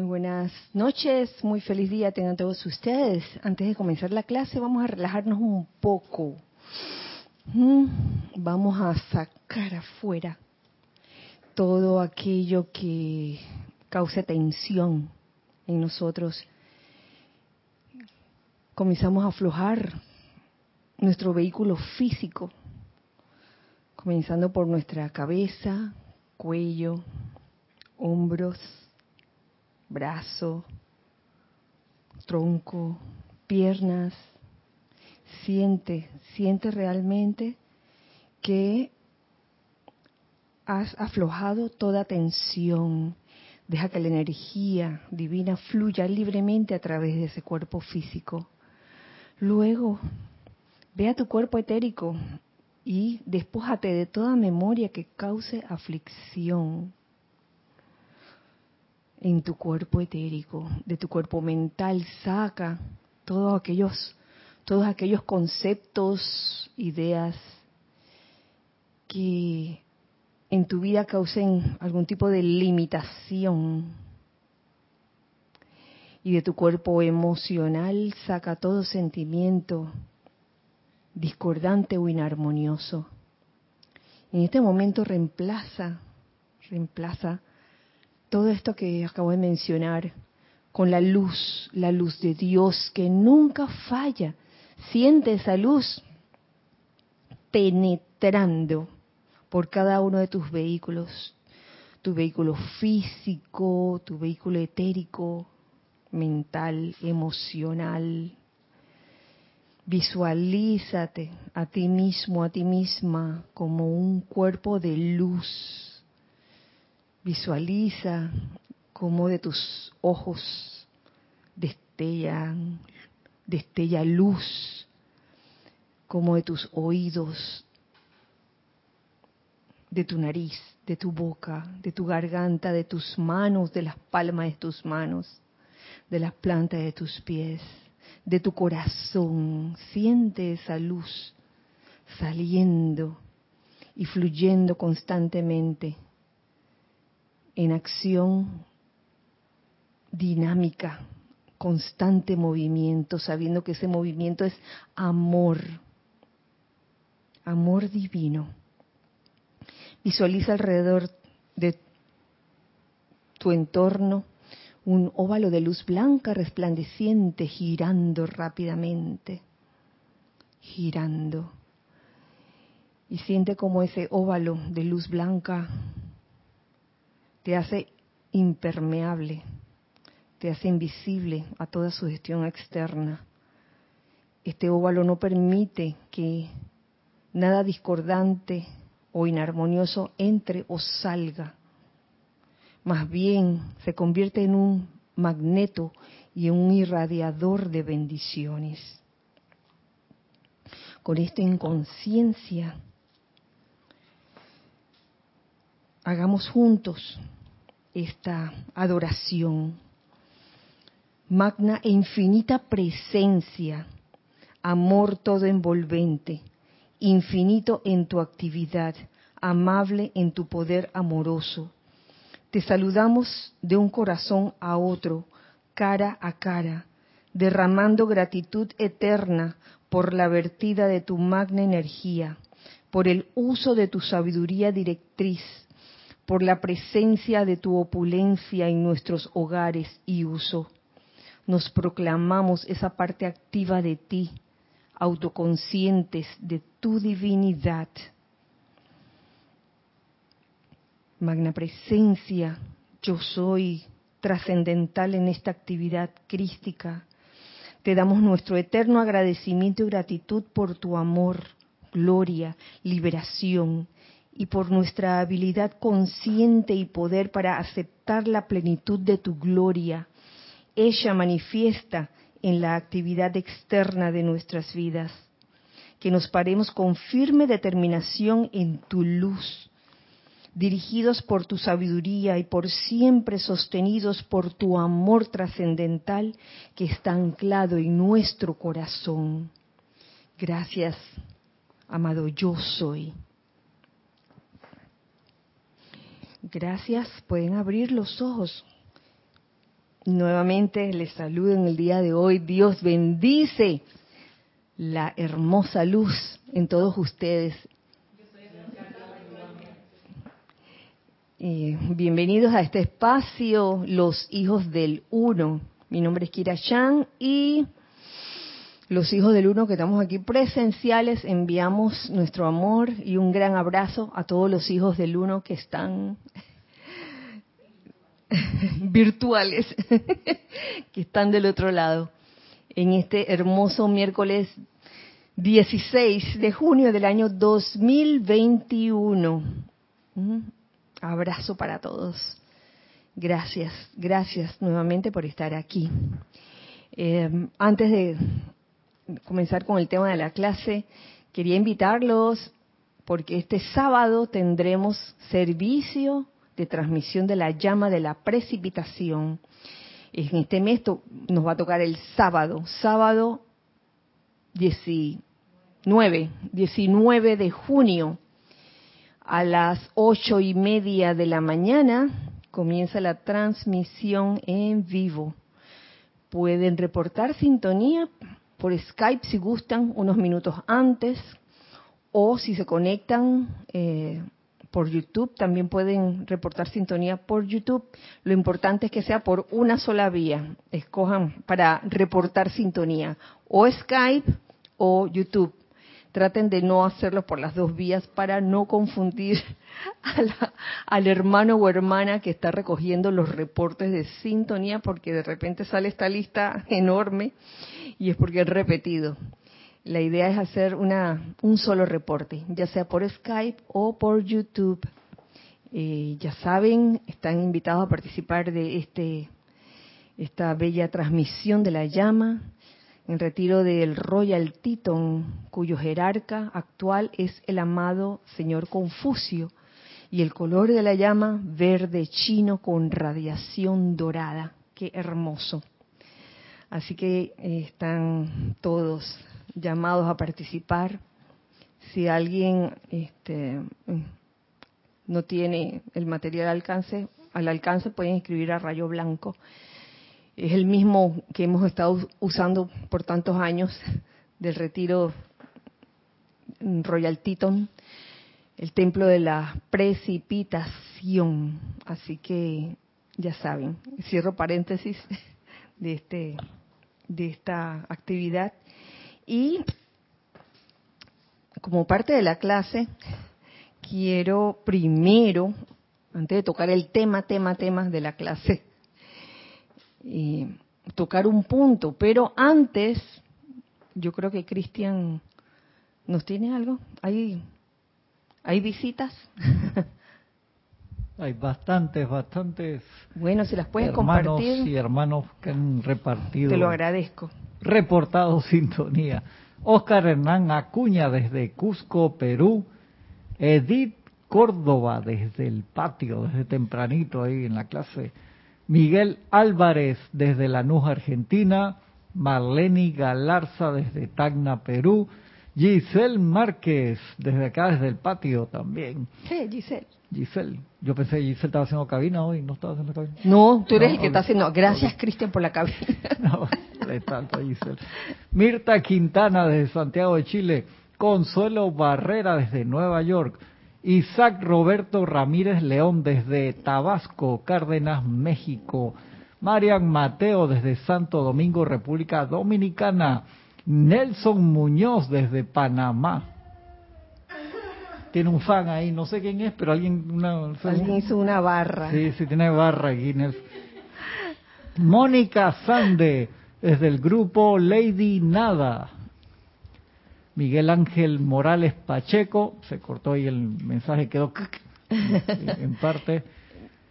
Muy buenas noches, muy feliz día tengan todos ustedes. Antes de comenzar la clase vamos a relajarnos un poco. Mm, vamos a sacar afuera todo aquello que cause tensión en nosotros. Comenzamos a aflojar nuestro vehículo físico, comenzando por nuestra cabeza, cuello, hombros, brazo, tronco, piernas. Siente, siente realmente que has aflojado toda tensión. Deja que la energía divina fluya libremente a través de ese cuerpo físico. Luego, ve a tu cuerpo etérico y despójate de toda memoria que cause aflicción en tu cuerpo etérico, de tu cuerpo mental, saca todos aquellos, todos aquellos conceptos, ideas que en tu vida causen algún tipo de limitación. Y de tu cuerpo emocional saca todo sentimiento discordante o inarmonioso. En este momento reemplaza, reemplaza todo esto que acabo de mencionar con la luz, la luz de Dios que nunca falla. Siente esa luz penetrando por cada uno de tus vehículos, tu vehículo físico, tu vehículo etérico, mental, emocional. Visualízate a ti mismo, a ti misma como un cuerpo de luz Visualiza cómo de tus ojos destellan, destella luz, como de tus oídos, de tu nariz, de tu boca, de tu garganta, de tus manos, de las palmas de tus manos, de las plantas de tus pies, de tu corazón. Siente esa luz saliendo y fluyendo constantemente en acción dinámica, constante movimiento, sabiendo que ese movimiento es amor, amor divino. Visualiza alrededor de tu entorno un óvalo de luz blanca resplandeciente girando rápidamente, girando. Y siente como ese óvalo de luz blanca te hace impermeable, te hace invisible a toda sugestión externa. Este óvalo no permite que nada discordante o inarmonioso entre o salga. Más bien se convierte en un magneto y en un irradiador de bendiciones. Con esta inconsciencia, hagamos juntos esta adoración. Magna e infinita presencia, amor todo envolvente, infinito en tu actividad, amable en tu poder amoroso. Te saludamos de un corazón a otro, cara a cara, derramando gratitud eterna por la vertida de tu magna energía, por el uso de tu sabiduría directriz, por la presencia de tu opulencia en nuestros hogares y uso. Nos proclamamos esa parte activa de ti, autoconscientes de tu divinidad. Magna presencia, yo soy trascendental en esta actividad crística. Te damos nuestro eterno agradecimiento y gratitud por tu amor, gloria, liberación y por nuestra habilidad consciente y poder para aceptar la plenitud de tu gloria. Ella manifiesta en la actividad externa de nuestras vidas. Que nos paremos con firme determinación en tu luz, dirigidos por tu sabiduría y por siempre sostenidos por tu amor trascendental que está anclado en nuestro corazón. Gracias, amado yo soy. Gracias, pueden abrir los ojos. Nuevamente les saludo en el día de hoy. Dios bendice la hermosa luz en todos ustedes. Eh, bienvenidos a este espacio, los hijos del uno. Mi nombre es Kira Chan y los hijos del uno que estamos aquí presenciales enviamos nuestro amor y un gran abrazo a todos los hijos del uno que están virtuales que están del otro lado en este hermoso miércoles 16 de junio del año 2021. Abrazo para todos. Gracias, gracias nuevamente por estar aquí. Eh, antes de comenzar con el tema de la clase, quería invitarlos porque este sábado tendremos servicio de transmisión de la llama de la precipitación. En este mes nos va a tocar el sábado, sábado 19, 19 de junio a las ocho y media de la mañana comienza la transmisión en vivo. Pueden reportar sintonía por Skype si gustan unos minutos antes o si se conectan eh, por YouTube, también pueden reportar sintonía por YouTube. Lo importante es que sea por una sola vía. Escojan para reportar sintonía o Skype o YouTube. Traten de no hacerlo por las dos vías para no confundir al hermano o hermana que está recogiendo los reportes de sintonía porque de repente sale esta lista enorme y es porque es repetido. La idea es hacer una, un solo reporte, ya sea por Skype o por YouTube. Eh, ya saben, están invitados a participar de este, esta bella transmisión de la llama, en retiro del Royal Teton, cuyo jerarca actual es el amado señor Confucio, y el color de la llama verde chino con radiación dorada. Qué hermoso. Así que eh, están todos llamados a participar. Si alguien este, no tiene el material al alcance, al alcance pueden escribir a Rayo Blanco. Es el mismo que hemos estado usando por tantos años del retiro Royal Teton, el templo de la precipitación. Así que ya saben, cierro paréntesis de este de esta actividad y como parte de la clase, quiero primero, antes de tocar el tema, tema, tema de la clase, tocar un punto. Pero antes, yo creo que Cristian nos tiene algo. ¿Hay, hay visitas? Hay bastantes, bastantes. Bueno, si las puedes compartir. y hermanos que han repartido. Te lo agradezco reportado sintonía. Oscar Hernán Acuña desde Cusco, Perú. Edith Córdoba desde el patio, desde tempranito ahí en la clase. Miguel Álvarez desde Lanús, Argentina. Marlene Galarza desde Tacna, Perú. Giselle Márquez desde acá, desde el patio también. ¿Qué, Giselle? Giselle. Yo pensé que Giselle estaba haciendo cabina hoy, no estaba haciendo cabina. No, tú eres el que está haciendo. Gracias, Cristian, por la cabina. no, tanto, Giselle. Mirta Quintana desde Santiago de Chile. Consuelo Barrera desde Nueva York. Isaac Roberto Ramírez León desde Tabasco, Cárdenas, México. Marian Mateo desde Santo Domingo, República Dominicana. Nelson Muñoz desde Panamá tiene un fan ahí, no sé quién es, pero alguien... Una, alguien hizo una barra. Sí, sí, tiene barra Guinness. Mónica Sande, desde el grupo Lady Nada. Miguel Ángel Morales Pacheco, se cortó ahí el mensaje, quedó en parte.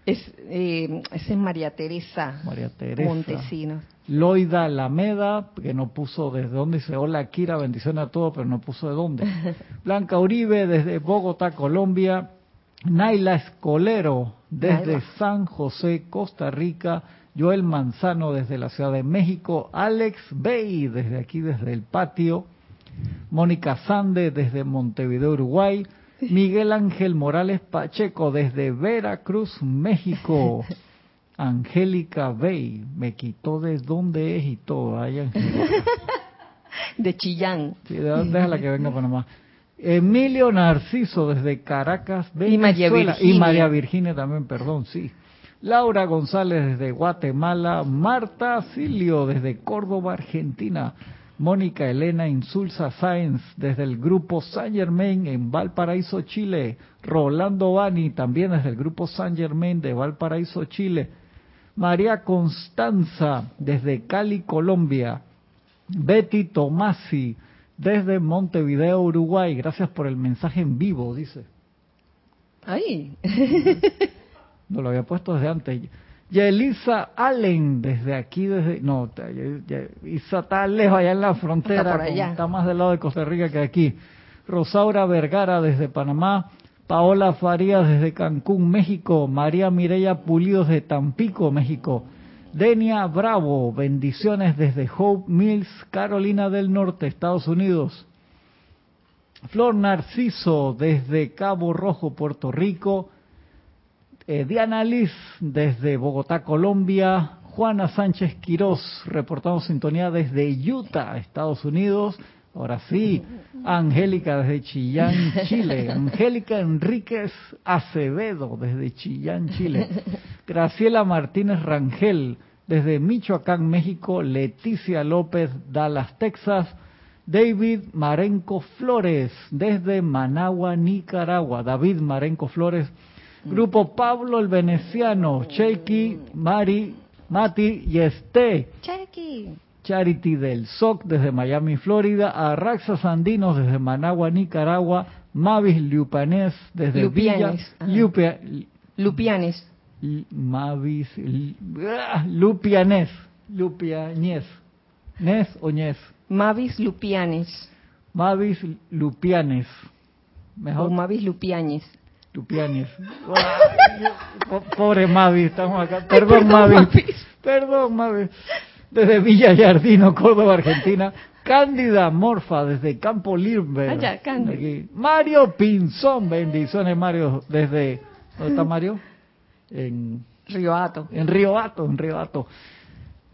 Es, eh, es María Teresa, María Teresa Montesinos. Loida Alameda, que no puso desde dónde dice, hola Kira, bendiciones a todos, pero no puso de dónde. Blanca Uribe desde Bogotá, Colombia. Naila Escolero desde San José, Costa Rica. Joel Manzano desde la Ciudad de México. Alex Bay desde aquí, desde el patio. Mónica Sande desde Montevideo, Uruguay. Miguel Ángel Morales Pacheco desde Veracruz, México. Angélica Bey, me quitó de dónde es y todo. Ay. De Chillán. Sí, déjala que venga a Panamá. Emilio Narciso desde Caracas, Y María Venezuela. Virginia. Y María Virginia también, perdón, sí. Laura González desde Guatemala, Marta Silio desde Córdoba, Argentina, Mónica Elena Insulza Sáenz desde el grupo San Germain en Valparaíso, Chile, Rolando Bani también desde el grupo San Germain de Valparaíso, Chile, María Constanza desde Cali, Colombia, Betty Tomasi desde Montevideo, Uruguay. Gracias por el mensaje en vivo, dice. Ay. No lo había puesto desde antes. Yelisa Allen, desde aquí, desde... No, ya- ya- Isa está lejos allá en la frontera, Está allá. más del lado de Costa Rica que aquí. Rosaura Vergara desde Panamá, Paola Farías desde Cancún, México, María Mireya Pulido desde Tampico, México, Denia Bravo, bendiciones desde Hope Mills, Carolina del Norte, Estados Unidos. Flor Narciso desde Cabo Rojo, Puerto Rico. Eh, Diana Liz desde Bogotá, Colombia. Juana Sánchez Quirós, reportando sintonía desde Utah, Estados Unidos. Ahora sí, Angélica desde Chillán, Chile. Angélica Enríquez Acevedo desde Chillán, Chile. Graciela Martínez Rangel desde Michoacán, México. Leticia López, Dallas, Texas. David Marenco Flores desde Managua, Nicaragua. David Marenco Flores. Grupo Pablo el Veneciano, Cheiki, Mari, Mati y Este. Chequi. Charity del SOC desde Miami, Florida. Arraxa Sandinos desde Managua, Nicaragua. Mavis Lupanés desde Villa. Lupianes, ajá. Lupia- Lupianes. L- Mavis L- ah, Lupianés. Lupiañez. ¿Nes o ñez? Mavis Lupianes. Mavis Lupianes. O Mejor Mavis Lupianes. Lupianes. Po- Pobre Mavis, estamos acá. Perdón, Perdón, Mavis. Mavis. Perdón, Mavis. Desde Villa Yardino, Córdoba, Argentina. Cándida Morfa, desde Campo Libre. Allá, Cándida. Mario Pinzón, bendiciones, Mario. Desde. ¿Dónde está Mario? En Rioato. en Río Hato, en Río Hato.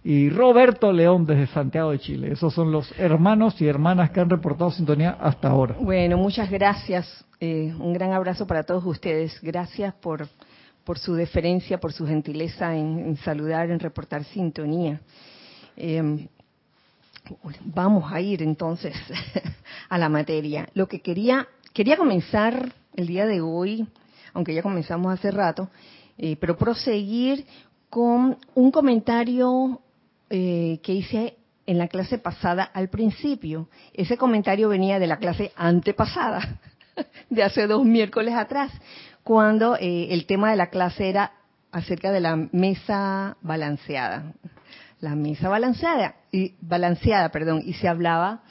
Y Roberto León desde Santiago de Chile. Esos son los hermanos y hermanas que han reportado sintonía hasta ahora. Bueno, muchas gracias. Eh, un gran abrazo para todos ustedes. Gracias por, por su deferencia, por su gentileza en, saludar, en reportar sintonía. Eh, vamos a ir entonces a la materia. Lo que quería, quería comenzar el día de hoy, aunque ya comenzamos hace rato, eh, pero proseguir con un comentario eh, que hice en la clase pasada al principio. Ese comentario venía de la clase antepasada, de hace dos miércoles atrás, cuando eh, el tema de la clase era acerca de la mesa balanceada. La mesa balanceada, y, balanceada, perdón, y se hablaba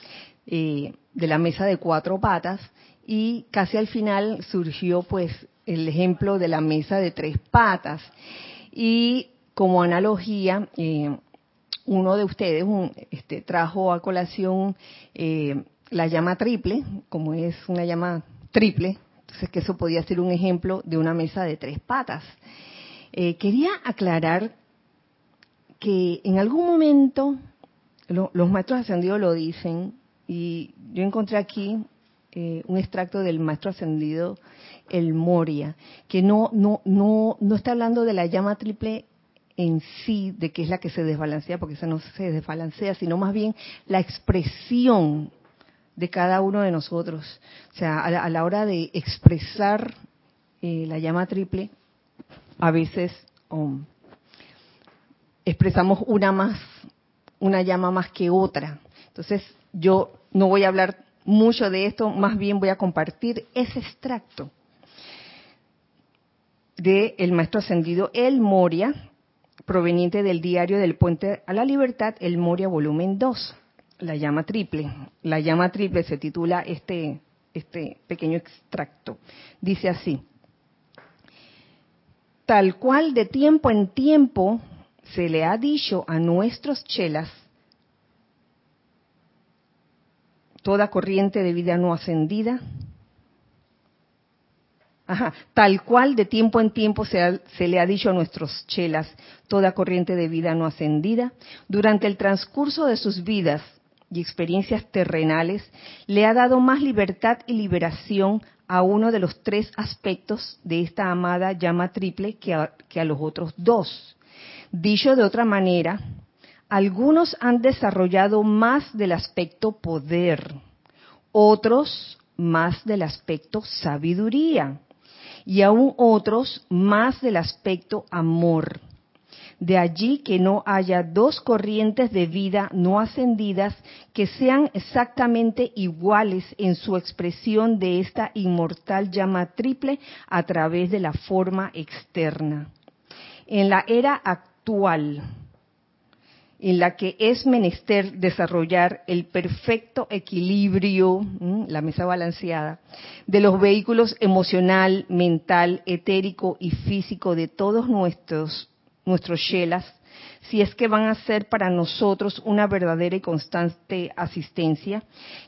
eh, de la mesa de cuatro patas y casi al final surgió pues el ejemplo de la mesa de tres patas. Y como analogía, eh, uno de ustedes un, este, trajo a colación eh, la llama triple, como es una llama triple, entonces que eso podía ser un ejemplo de una mesa de tres patas. Eh, quería aclarar que en algún momento lo- los maestros ascendidos lo dicen y yo encontré aquí eh, un extracto del maestro ascendido el Moria que no no no no está hablando de la llama triple en sí de que es la que se desbalancea porque esa no se desbalancea sino más bien la expresión de cada uno de nosotros o sea a la, a la hora de expresar eh, la llama triple a veces um, expresamos una más, una llama más que otra. Entonces, yo no voy a hablar mucho de esto, más bien voy a compartir ese extracto de el maestro ascendido El Moria, proveniente del diario del Puente a la Libertad, El Moria volumen 2, la llama triple. La llama triple se titula este, este pequeño extracto. Dice así, tal cual de tiempo en tiempo se le ha dicho a nuestros chelas, toda corriente de vida no ascendida tal cual de tiempo en tiempo se, se, le ha dicho a nuestros chelas, toda corriente de vida no ascendida, durante el transcurso de sus vidas y experiencias terrenales, le ha dado más libertad y liberación a uno de los tres aspectos de esta amada llama triple que a los otros dos. Dicho de otra manera, algunos han desarrollado más del aspecto poder, otros más del aspecto sabiduría y aún otros más del aspecto amor. De allí que no haya dos corrientes de vida no ascendidas que sean exactamente iguales en su expresión de esta inmortal llama triple a través de la forma externa. En la era actual, en la que es menester desarrollar el perfecto equilibrio, la mesa balanceada, de los vehículos emocional, mental, etérico y físico de todos nuestros, nuestros shelas, si es que van a ser para nosotros una verdadera y constante asistencia,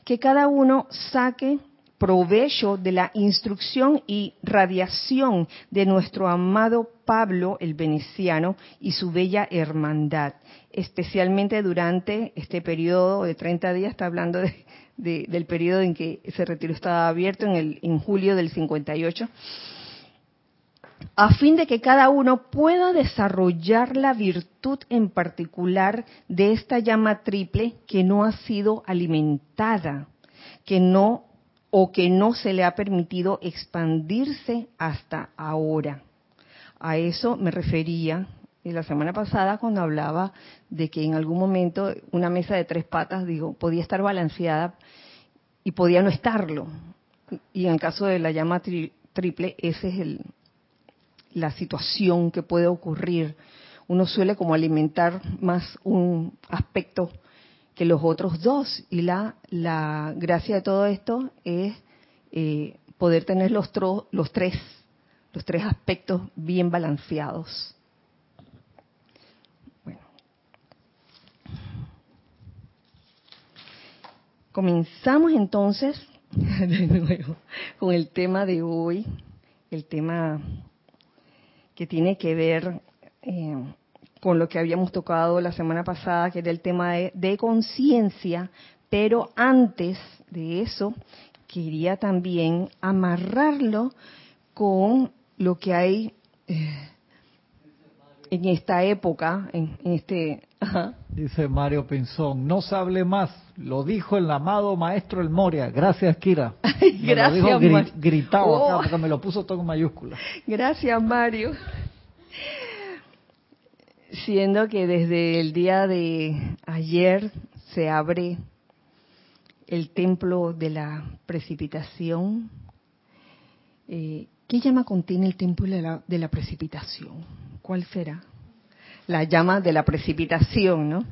que cada uno saque provecho de la instrucción y radiación de nuestro amado Pablo el Veneciano y su bella hermandad, especialmente durante este periodo de 30 días, está hablando de, del periodo en que ese retiro estaba abierto en, en julio del 58, a fin de que cada uno pueda desarrollar la virtud en particular de esta llama triple que no ha sido alimentada, que no o que no se le ha permitido expandirse hasta ahora. A eso me refería la semana pasada cuando hablaba de que en algún momento una mesa de tres patas, digo, podía estar balanceada y podía no estarlo. Y en el caso de la llama triple, esa es el, la situación que puede ocurrir. Uno suele como alimentar más un aspecto que los otros dos. Y la, la gracia de todo esto es eh, poder tener los, los, tres, los tres aspectos bien balanceados. Bueno. Comenzamos entonces de nuevo con el tema de hoy, el tema que tiene que ver eh, con lo que habíamos tocado la semana pasada, que era el tema de, conciencia, pero antes de eso quería también amarrarlo con lo que hay eh, en esta época, en, este... Dice Mario Pinzón, no se hable más, lo dijo el amado maestro El Moria. Gracias, Kira. Gracias, lo gritado acá, oh. porque me lo puso todo en mayúscula. Gracias, Mario siendo que desde el día de ayer se abre el templo de la precipitación. Eh, ¿Qué llama contiene el templo de la, de la precipitación? ¿Cuál será? La llama de la precipitación, ¿no?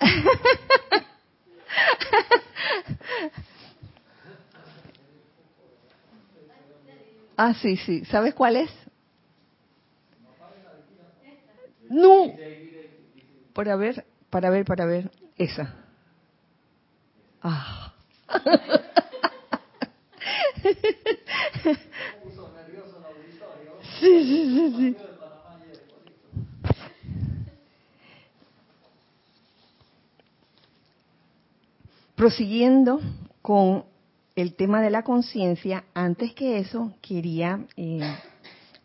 ah, sí, sí. ¿Sabes cuál es? No. Para ver, para ver, para ver. Esa. Ah. Sí, sí, sí, sí. Prosiguiendo con el tema de la conciencia, antes que eso quería eh,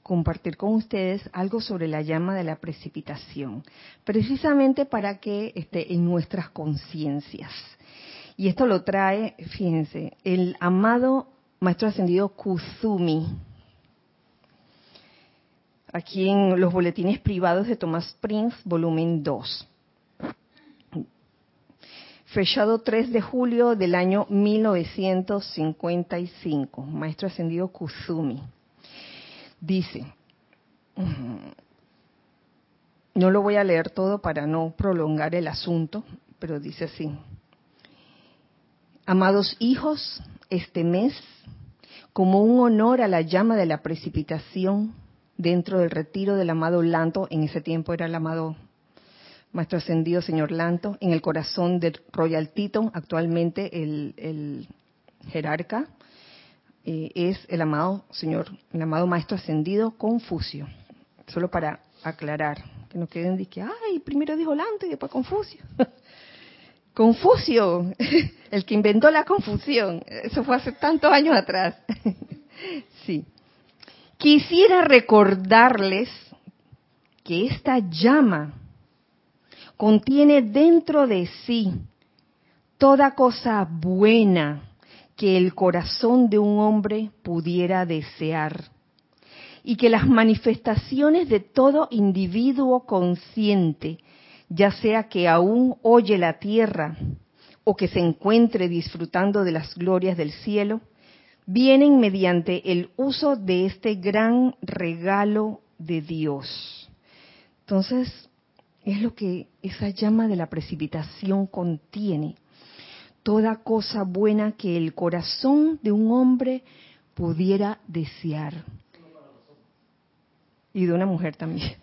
compartir con ustedes algo sobre la llama de la precipitación, precisamente para que esté en nuestras conciencias. Y esto lo trae, fíjense, el amado Maestro Ascendido Kuzumi, aquí en los boletines privados de Thomas Prince, volumen 2. Fechado 3 de julio del año 1955, Maestro Ascendido Kuzumi. Dice, no lo voy a leer todo para no prolongar el asunto, pero dice así. Amados hijos, este mes, como un honor a la llama de la precipitación dentro del retiro del amado Lanto, en ese tiempo era el amado Maestro Ascendido Señor Lanto, en el corazón de Royal Tito, actualmente el, el jerarca, eh, es el amado Señor, el amado Maestro Ascendido Confucio. Solo para aclarar, que no queden de que, ay, primero dijo Lante y después Confucio. Confucio, el que inventó la confusión. Eso fue hace tantos años atrás. sí. Quisiera recordarles que esta llama contiene dentro de sí toda cosa buena que el corazón de un hombre pudiera desear y que las manifestaciones de todo individuo consciente, ya sea que aún oye la tierra o que se encuentre disfrutando de las glorias del cielo, vienen mediante el uso de este gran regalo de Dios. Entonces, es lo que esa llama de la precipitación contiene. Toda cosa buena que el corazón de un hombre pudiera desear. Y de una mujer también.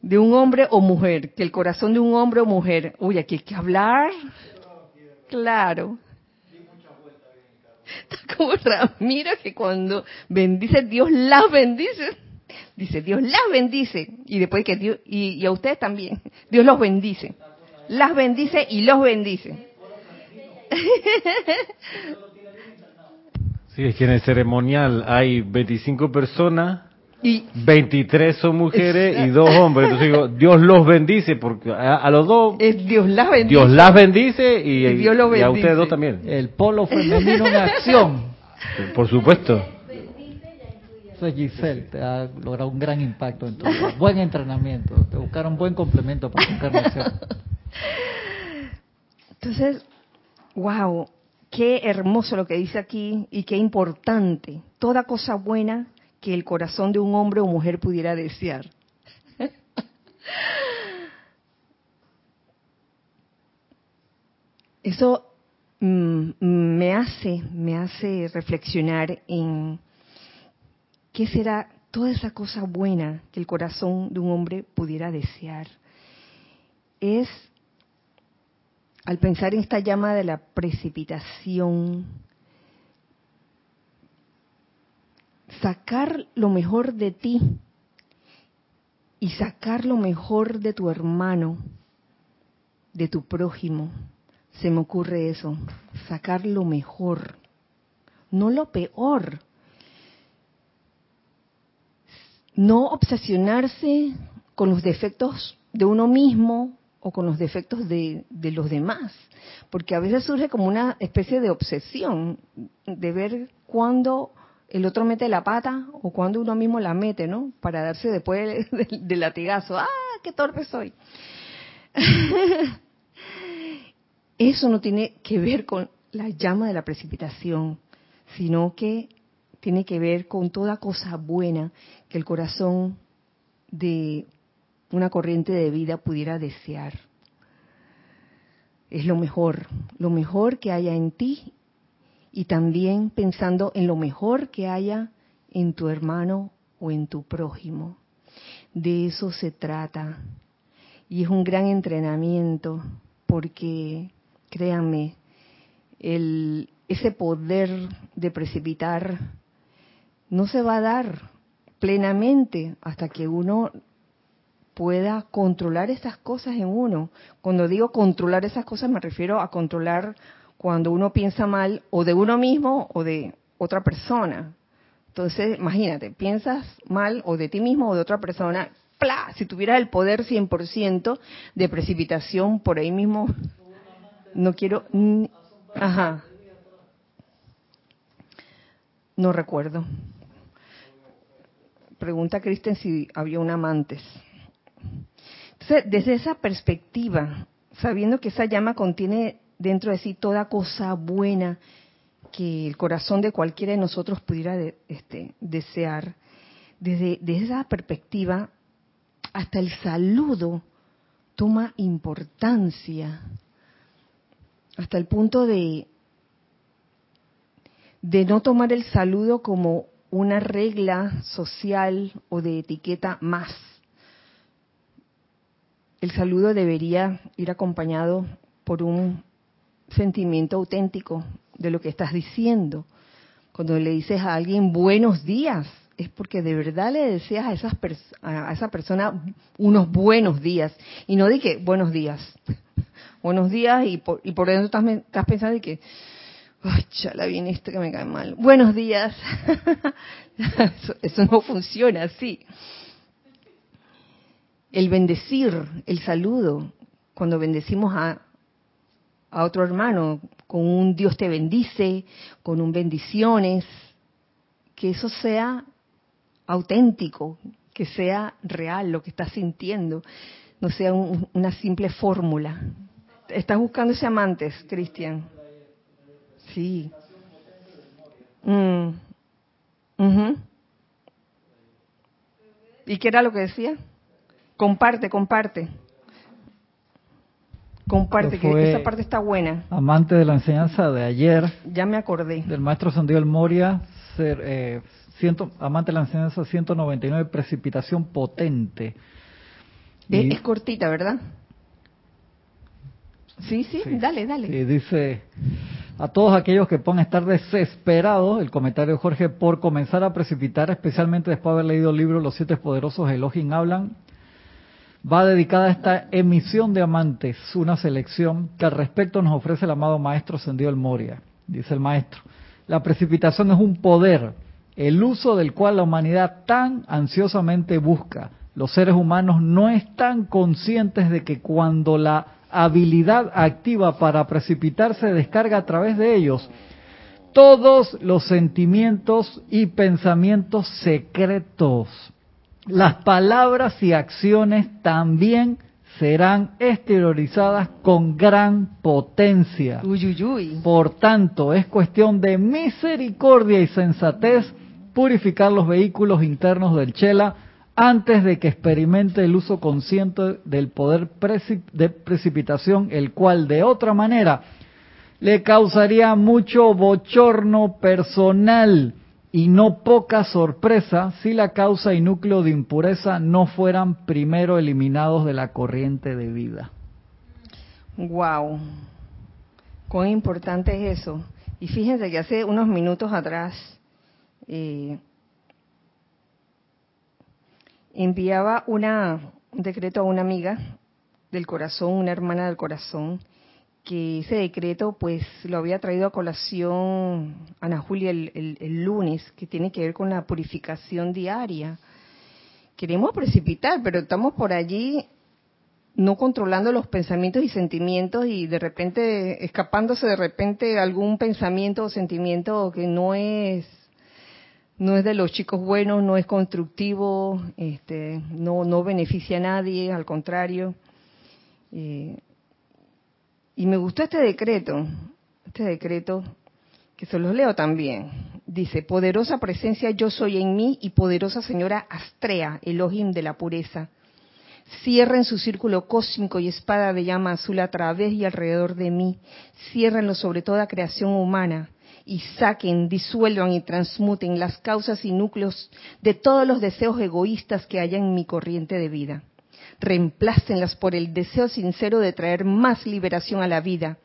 De un hombre o mujer, que el corazón de un hombre o mujer. Uy, aquí hay que hablar. Claro. Está como que cuando bendice, Dios las bendice. Dice, Dios las bendice. Y después que Dios, y, a ustedes también, Dios los bendice. Las bendice y los bendice. Sí, es que en el ceremonial hay 25 personas, y 23 son mujeres y dos hombres. Entonces digo, Dios los bendice, porque a, los dos... Es Dios las bendice. Dios las bendice y, y, Dios bendice. y a ustedes dos también. El polo femenino en acción. Por supuesto. Giselle, te ha logrado un gran impacto en tu Buen entrenamiento, te buscaron buen complemento para tu encarnación. Entonces, wow, qué hermoso lo que dice aquí y qué importante. Toda cosa buena que el corazón de un hombre o mujer pudiera desear. Eso mm, me hace, me hace reflexionar en ¿Qué será toda esa cosa buena que el corazón de un hombre pudiera desear? Es, al pensar en esta llama de la precipitación, sacar lo mejor de ti y sacar lo mejor de tu hermano, de tu prójimo. Se me ocurre eso, sacar lo mejor, no lo peor no obsesionarse con los defectos de uno mismo o con los defectos de, los demás, porque a veces surge como una especie de obsesión de ver cuándo el otro mete la pata o cuando uno mismo la mete, ¿no? Para darse después del, latigazo, ¡ah, qué torpe soy! Eso no tiene que ver con la llama de la precipitación, sino que tiene que ver con toda cosa buena que el corazón de una corriente de vida pudiera desear. Es lo mejor, lo mejor que haya en ti y también pensando en lo mejor que haya en tu hermano o en tu prójimo. De eso se trata. Y es un gran entrenamiento porque, créanme, el, ese poder de precipitar no se va a dar plenamente hasta que uno pueda controlar esas cosas en uno. Cuando digo controlar esas cosas me refiero a controlar cuando uno piensa mal o de uno mismo o de otra persona. Entonces, imagínate, piensas mal o de ti mismo o de otra persona, ¡pla! Si tuvieras el poder 100% de precipitación por ahí mismo, no quiero... Ajá. No recuerdo pregunta Kristen si había un amantes. Desde esa perspectiva, sabiendo que esa llama contiene dentro de sí toda cosa buena que el corazón de cualquiera de nosotros pudiera este, desear, desde, desde esa perspectiva, hasta el saludo toma importancia, hasta el punto de, de no tomar el saludo como una regla social o de etiqueta más. El saludo debería ir acompañado por un sentimiento auténtico de lo que estás diciendo, Cuando le dices a alguien buenos días, es porque de verdad le deseas a, esas a esa persona unos buenos días. Y no di que buenos días. buenos días y por, y por dentro estás, estás pensando de que, ay, chala, viene esto que me cae mal. Buenos días. eso no funciona así. El bendecir, el saludo, cuando bendecimos a, otro hermano con un Dios te bendice, con un bendiciones, que eso sea auténtico, que sea real lo que estás sintiendo, no sea una simple fórmula. ¿Estás buscando ese amantes, Cristian? Sí. Mm. ¿Y qué era lo que decía? Comparte, comparte. Comparte, que esa parte está buena. Amante de la enseñanza de ayer. Ya me acordé. Del maestro Sandiel Moria, ser, eh, ciento, amante de la enseñanza 199, precipitación potente. es cortita, ¿verdad? Sí, sí, dale, dale. Y dice, a todos aquellos que puedan estar desesperados, el comentario de Jorge, por comenzar a precipitar, especialmente después de haber leído el libro Los Siete Poderosos Elohim Hablan, va dedicada a esta emisión de amantes, una selección que al respecto nos ofrece el amado Maestro Sendido el Moria. Dice el Maestro, la precipitación es un poder, el uso del cual la humanidad tan ansiosamente busca. Los seres humanos no están conscientes de que cuando la habilidad activa para precipitarse descarga a través de ellos, todos los sentimientos y pensamientos secretos las palabras y acciones también serán exteriorizadas con gran potencia. Por tanto, es cuestión de misericordia y sensatez purificar los vehículos internos del Chela antes de que experimente el uso consciente del poder de precipitación, el cual de otra manera le causaría mucho bochorno personal y no poca sorpresa si la causa y núcleo de impureza no fueran primero eliminados de la corriente de vida. Wow, cuán importante es eso. Y fíjense que hace unos minutos atrás eh, enviaba una, un decreto a una amiga del corazón, una hermana del corazón, que ese decreto pues lo había traído a colación Ana Julia el, el, lunes, que tiene que ver con la purificación diaria. Queremos precipitar, pero estamos por allí no controlando los pensamientos y sentimientos y de repente escapándose de repente algún pensamiento o sentimiento que no es no es de los chicos buenos, no es constructivo, este, no no beneficia a nadie, al contrario. Eh, y me gustó este decreto, este decreto que se los leo también. Dice, poderosa presencia yo soy en mí y poderosa señora Astrea, Elohim de la pureza. Cierren su círculo cósmico y espada de llama azul a través y alrededor de mí. Ciérrenlo sobre toda creación humana y saquen, disuelvan y transmuten las causas y núcleos de todos los deseos egoístas que haya en mi corriente de vida reemplácenlas por el deseo sincero de traer más liberación a la vida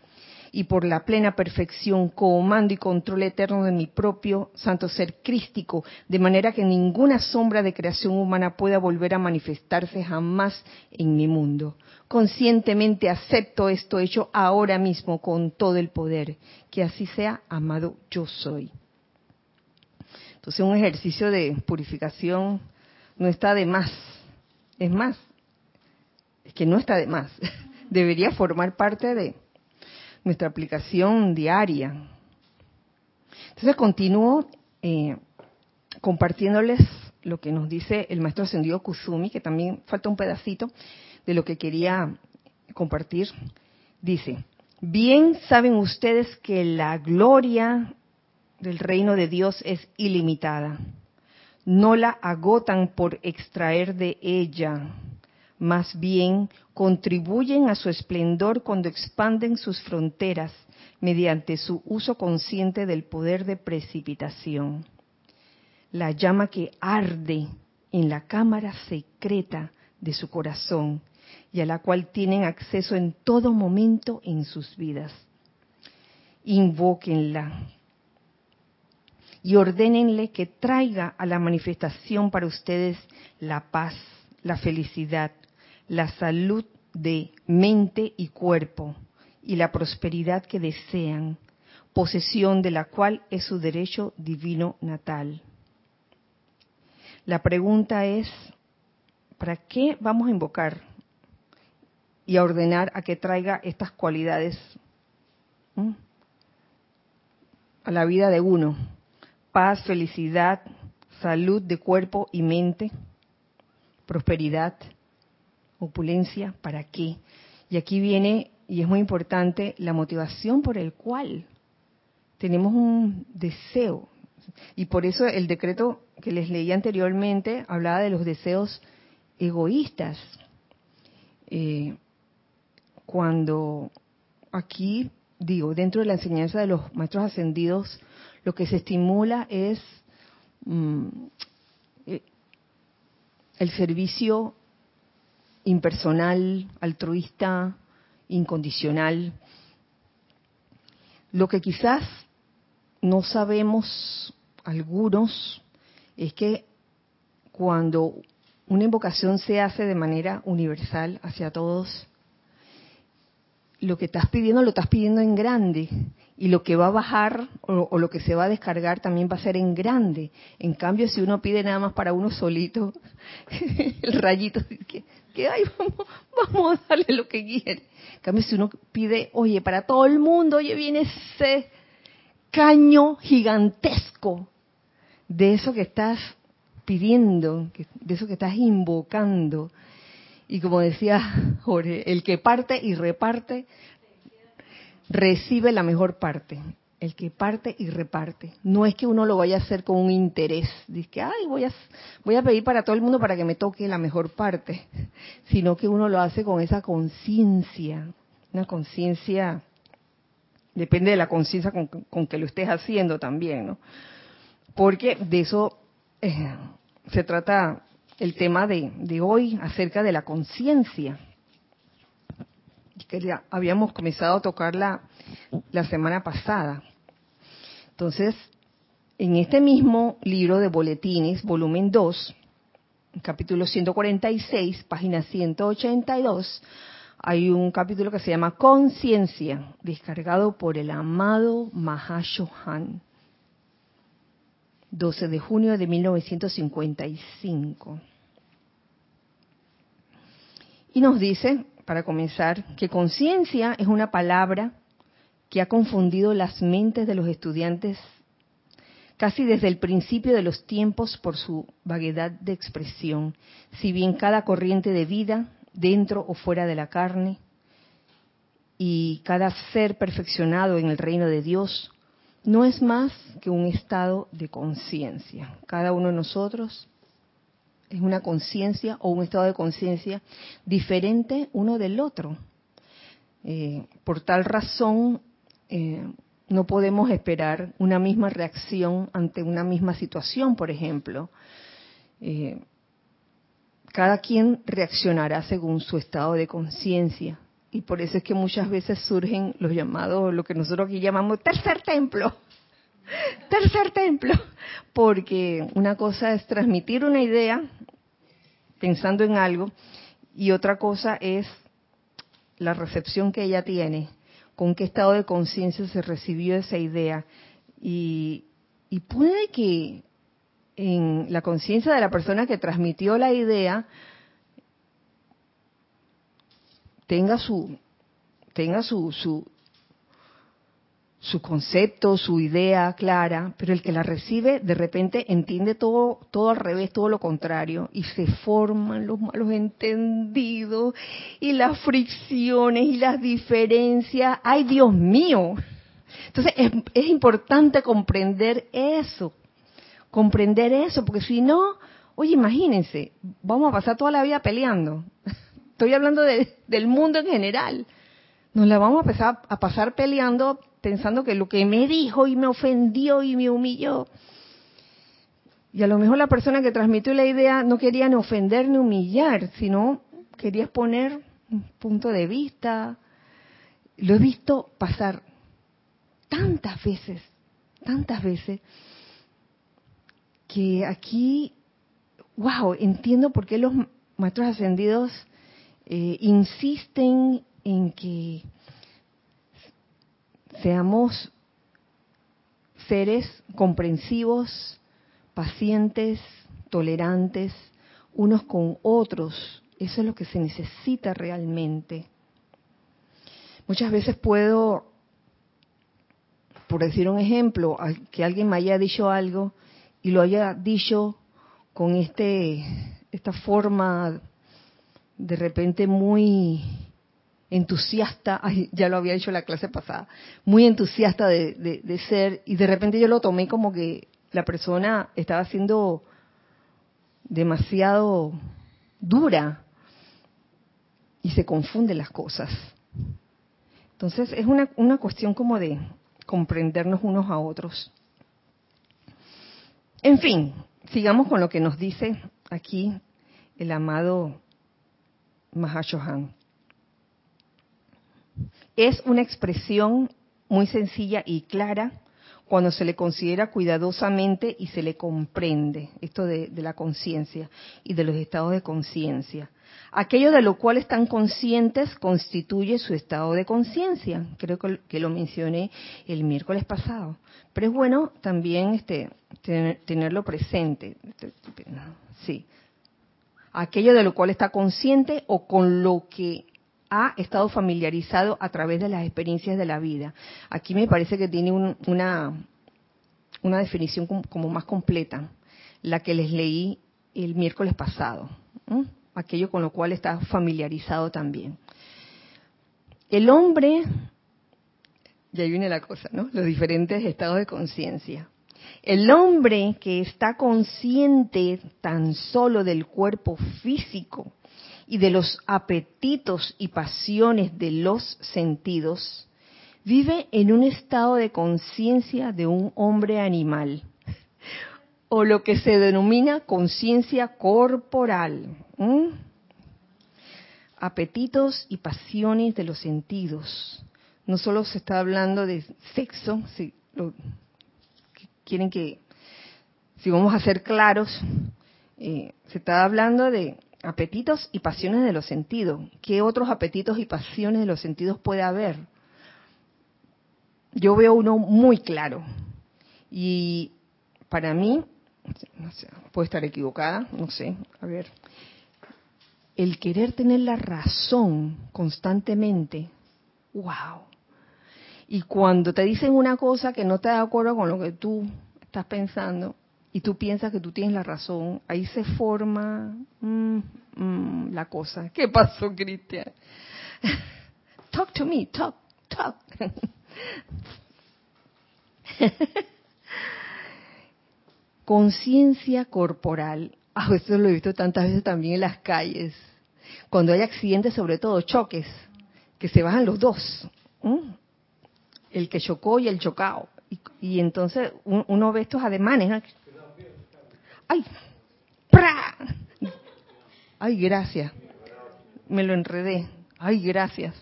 y por la plena perfección, comando y control eterno de mi propio santo ser crístico, de manera que ninguna sombra de creación humana pueda volver a manifestarse jamás en mi mundo. Conscientemente acepto esto hecho ahora mismo con todo el poder. Que así sea, amado yo soy. Entonces un ejercicio de purificación no está de más. Es más, que no está de más, debería formar parte de nuestra aplicación diaria. Entonces continúo eh, compartiéndoles lo que nos dice el maestro ascendido Kusumi, que también falta un pedacito de lo que quería compartir. Dice, bien saben ustedes que la gloria del reino de Dios es ilimitada. No la agotan por extraer de ella más bien contribuyen a su esplendor cuando expanden sus fronteras mediante su uso consciente del poder de precipitación. La llama que arde en la cámara secreta de su corazón y a la cual tienen acceso en todo momento en sus vidas. Invóquenla y ordénenle que traiga a la manifestación para ustedes la paz, la felicidad, la salud de mente y cuerpo y la prosperidad que desean, posesión de la cual es su derecho divino natal. La pregunta es, ¿para qué vamos a invocar y a ordenar a que traiga estas cualidades a la vida de uno? Paz, felicidad, salud de cuerpo y mente, prosperidad, opulencia, ¿para qué? Y aquí viene, y es muy importante, la motivación por el cual tenemos un deseo. Y por eso el decreto que les leí anteriormente hablaba de los deseos egoístas. Eh, cuando aquí, digo, dentro de la enseñanza de los maestros ascendidos, lo que se estimula es mm, eh, el servicio impersonal, altruista, incondicional. Lo que quizás no sabemos algunos es que cuando una invocación se hace de manera universal hacia todos, lo que estás pidiendo lo estás pidiendo en grande y lo que va a bajar o, lo que se va a descargar también va a ser en grande. En cambio, si uno pide nada más para uno solito, el rayito que, que ay, vamos, vamos a darle lo que quiere. En cambio, si uno pide, oye, para todo el mundo, oye, viene ese caño gigantesco de eso que estás pidiendo, de eso que estás invocando. Y como decía Jorge, el que parte y reparte recibe la mejor parte. El que parte y reparte. No es que uno lo vaya a hacer con un interés. Dice que, ay, voy a, voy a pedir para todo el mundo para que me toque la mejor parte. Sino que uno lo hace con esa conciencia. Una conciencia, depende de la conciencia con, que lo estés haciendo también, ¿no? Porque de eso eh, se trata el tema de, de hoy acerca de la conciencia. Que ya habíamos comenzado a tocarla la semana pasada. Entonces, en este mismo libro de boletines, volumen 2, capítulo 146, página 182, hay un capítulo que se llama Conciencia, descargado por el amado Mahashohan. 12 de junio de 1955. Y nos dice, para comenzar, que conciencia es una palabra que ha confundido las mentes de los estudiantes casi desde el principio de los tiempos por su vaguedad de expresión, si bien cada corriente de vida, dentro o fuera de la carne, y cada ser perfeccionado en el reino de Dios, no es más que un estado de conciencia. Cada uno de nosotros es una conciencia o un estado de conciencia diferente uno del otro. Eh, por tal razón, eh, no podemos esperar una misma reacción ante una misma situación, por ejemplo. Eh, cada quien reaccionará según su estado de conciencia y por eso es que muchas veces surgen los llamados, lo que nosotros aquí llamamos tercer templo. Tercer templo. Porque una cosa es transmitir una idea pensando en algo y otra cosa es la recepción que ella tiene, con qué estado de conciencia se recibió esa idea. Y, y puede que en la conciencia de la persona que transmitió la idea tenga su tenga su, su, su concepto, su idea clara, pero el que la recibe de repente entiende todo, todo al revés, todo lo contrario, y se forman los malos entendidos y las fricciones y las diferencias. ¡Ay, Dios mío! Entonces es, importante comprender eso, comprender eso, porque si no, oye, imagínense, vamos a pasar toda la vida peleando. Estoy hablando del mundo en general. Nos la vamos a, a pasar peleando pensando que lo que me dijo y me ofendió y me humilló. Y a lo mejor la persona que transmitió la idea no quería ni ofender ni humillar, sino quería exponer un punto de vista. Lo he visto pasar tantas veces, tantas veces, que aquí, wow, entiendo por qué los maestros ascendidos eh, insisten en que seamos seres comprensivos, pacientes, tolerantes, unos con otros. Eso es lo que se necesita realmente. Muchas veces puedo, por decir un ejemplo, que alguien me haya dicho algo y lo haya dicho con este esta forma de repente muy entusiasta, ya lo había dicho la clase pasada, muy entusiasta de, de, ser y de repente yo lo tomé como que la persona estaba siendo demasiado dura y se confunden las cosas. Entonces es una, una cuestión como de comprendernos unos a otros. En fin, sigamos con lo que nos dice aquí el amado Mahashohan. Es una expresión muy sencilla y clara cuando se le considera cuidadosamente y se le comprende, esto de, la conciencia y de los estados de conciencia. Aquello de lo cual están conscientes constituye su estado de conciencia. Creo que, lo mencioné el miércoles pasado. Pero es bueno también este, tenerlo presente. Sí. Aquello de lo cual está consciente o con lo que ha estado familiarizado a través de las experiencias de la vida. Aquí me parece que tiene una, una definición como, más completa, la que les leí el miércoles pasado, aquello con lo cual está familiarizado también. El hombre, y ahí viene la cosa, ¿no? Los diferentes estados de conciencia. El hombre que está consciente tan solo del cuerpo físico, y de los apetitos y pasiones de los sentidos, vive en un estado de conciencia de un hombre animal, o lo que se denomina conciencia corporal. Apetitos y pasiones de los sentidos. No solo se está hablando de sexo, si quieren que, si vamos a ser claros, eh, se está hablando de apetitos y pasiones de los sentidos. ¿Qué otros apetitos y pasiones de los sentidos puede haber? Yo veo uno muy claro. Y para mí, no sé, estar equivocada, no sé, a ver, el querer tener la razón constantemente, wow. Y cuando te dicen una cosa que no te de acuerdo con lo que tú estás pensando, y tú piensas que tú tienes la razón, ahí se forma mm, mm, la cosa. ¿Qué pasó, Cristian? talk to me, talk, talk. Conciencia corporal. Ah, eso lo he visto tantas veces también en las calles. Cuando hay accidentes, sobre todo choques, que se bajan los dos. El que chocó y el chocado. Y, entonces uno ve estos ademanes. ¡Ay! ¡Pra! ¡Ay, gracias! Me lo enredé. ¡Ay, gracias!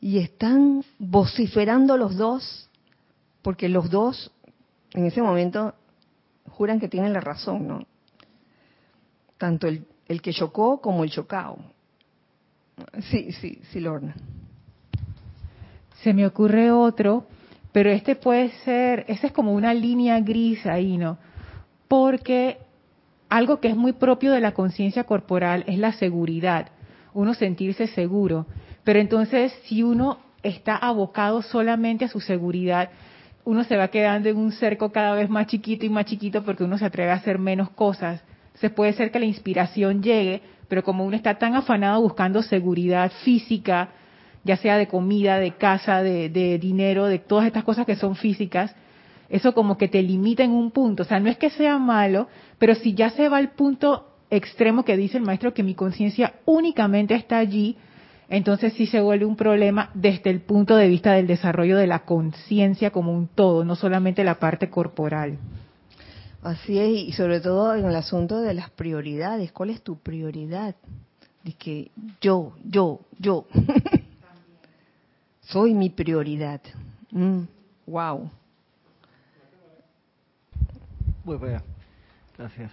Y están vociferando los dos, porque los dos en ese momento juran que tienen la razón, ¿no? Tanto el, el que chocó como el chocado. Sí, sí, sí, Lorna. Se me ocurre otro pero este puede ser, esa es como una línea gris ahí, ¿no? Porque algo que es muy propio de la conciencia corporal es la seguridad, uno sentirse seguro. Pero entonces, si uno está abocado solamente a su seguridad, uno se va quedando en un cerco cada vez más chiquito y más chiquito porque uno se atreve a hacer menos cosas. Se puede ser que la inspiración llegue, pero como uno está tan afanado buscando seguridad física, ya sea de comida, de casa, de, dinero, de todas estas cosas que son físicas, eso como que te limita en un punto. O sea, no es que sea malo, pero si ya se va al punto extremo que dice el maestro que mi conciencia únicamente está allí, entonces sí se vuelve un problema desde el punto de vista del desarrollo de la conciencia como un todo, no solamente la parte corporal. Así es, y sobre todo en el asunto de las prioridades. ¿Cuál es tu prioridad? De que yo, yo, yo. soy mi prioridad. Mm. Wow. Muy bien. Gracias.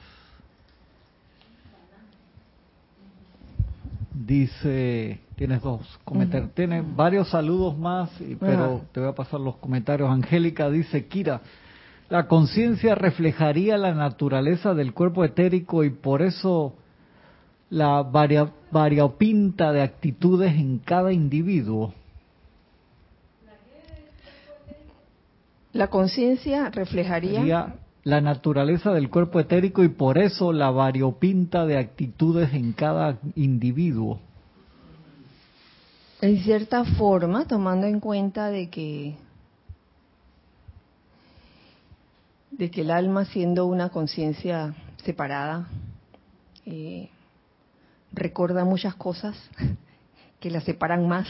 Dice, tienes dos comentarios, tiene varios saludos más, pero te voy a pasar los comentarios. Angélica dice, Kira, la conciencia reflejaría la naturaleza del cuerpo etérico y por eso la variopinta de actitudes en cada individuo. La conciencia reflejaría la naturaleza del cuerpo etérico y por eso la variopinta de actitudes en cada individuo. En cierta forma, tomando en cuenta de que de que el alma siendo una conciencia separada eh, recuerda muchas cosas que la separan más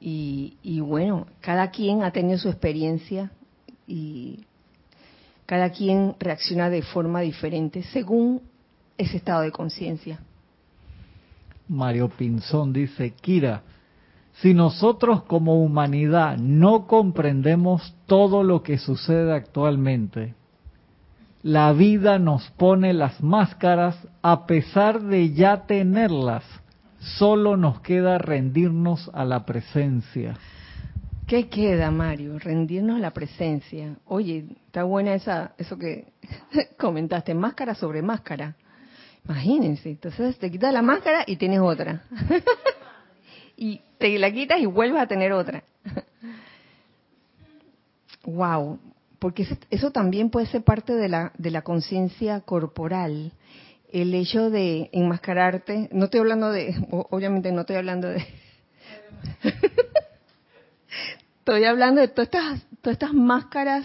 y, y bueno, cada quien ha tenido su experiencia y cada quien reacciona de forma diferente según ese estado de conciencia. Mario Pinzón dice, Kira, si nosotros como humanidad no comprendemos todo lo que sucede actualmente, la vida nos pone las máscaras a pesar de ya tenerlas. Solo nos queda rendirnos a la presencia. ¿Qué queda, Mario? Rendirnos la presencia. Oye, está buena esa, eso que comentaste, máscara sobre máscara. Imagínense, entonces te quitas la máscara y tienes otra. y te la quitas y vuelves a tener otra. wow, porque eso también puede ser parte de la, de la conciencia corporal. El hecho de enmascararte, no estoy hablando de, obviamente no estoy hablando de... estoy hablando de todas estas, todas estas máscaras,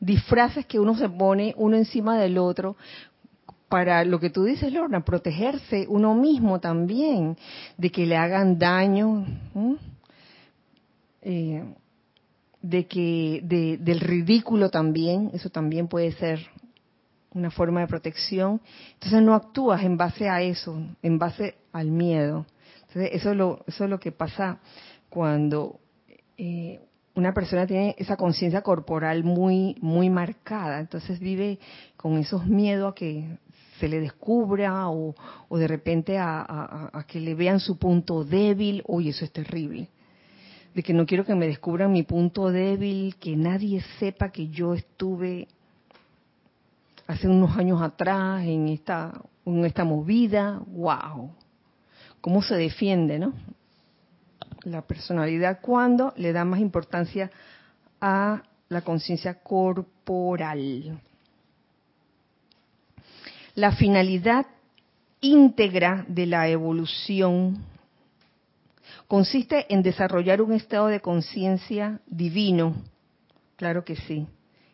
disfraces que uno se pone uno encima del otro para lo que tú dices, Lorna, protegerse uno mismo también de que le hagan daño, eh, de que del ridículo también, eso también puede ser una forma de protección. Entonces no actúas en base a eso, en base al miedo. Entonces eso es lo, eso es lo que pasa cuando eh, una persona tiene esa conciencia corporal muy muy marcada, entonces vive con esos miedos a que se le descubra o, de repente a, que le vean su punto débil, uy, eso es terrible. De que no quiero que me descubran mi punto débil, que nadie sepa que yo estuve hace unos años atrás en esta, en esta movida, wow. ¿Cómo se defiende, no? La personalidad cuando le da más importancia a la conciencia corporal. La finalidad íntegra de la evolución consiste en desarrollar un estado de conciencia divino. Claro que sí.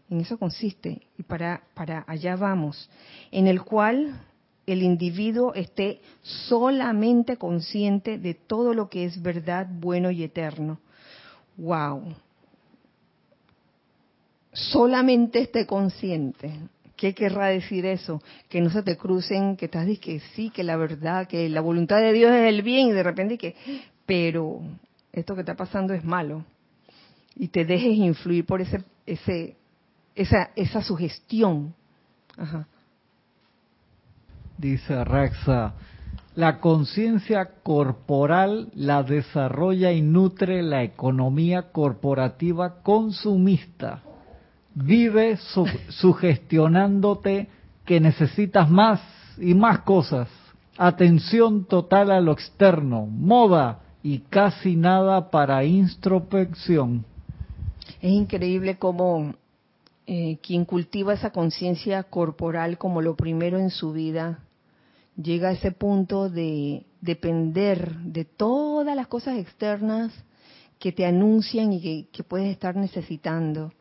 En eso consiste. Y para, para allá vamos. En el cual el individuo esté solamente consciente de todo lo que es verdad, bueno y eterno. ¡Wow! Solamente esté consciente. ¿Qué querrá decir eso? Que no se te crucen, que estás diciendo que sí, que la verdad, que la voluntad de Dios es el bien y de repente que, pero esto que está pasando es malo. Y te dejes influir por ese, ese, esa, esa sugestión. Dice Raxa, la conciencia corporal la desarrolla y nutre la economía corporativa consumista vive sugestionándote que necesitas más y más cosas, atención total a lo externo, moda y casi nada para introspección. Es increíble cómo eh, quien cultiva esa conciencia corporal como lo primero en su vida llega a ese punto de depender de todas las cosas externas que te anuncian y que puedes estar necesitando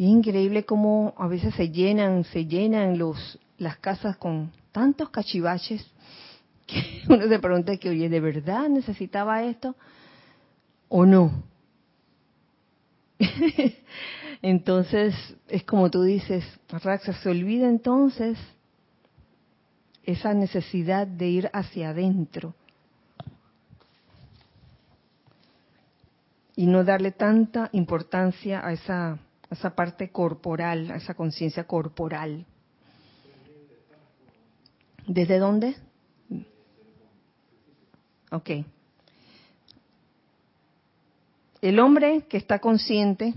es increíble cómo a veces se llenan, se llenan los, las casas con tantos cachivaches que uno se pregunta que, oye, ¿de verdad necesitaba esto o no? entonces, es como tú dices, Raxa, se olvida entonces esa necesidad de ir hacia adentro y no darle tanta importancia a esa, esa parte corporal, a esa conciencia corporal. ¿Desde dónde? Ok. El hombre que está consciente,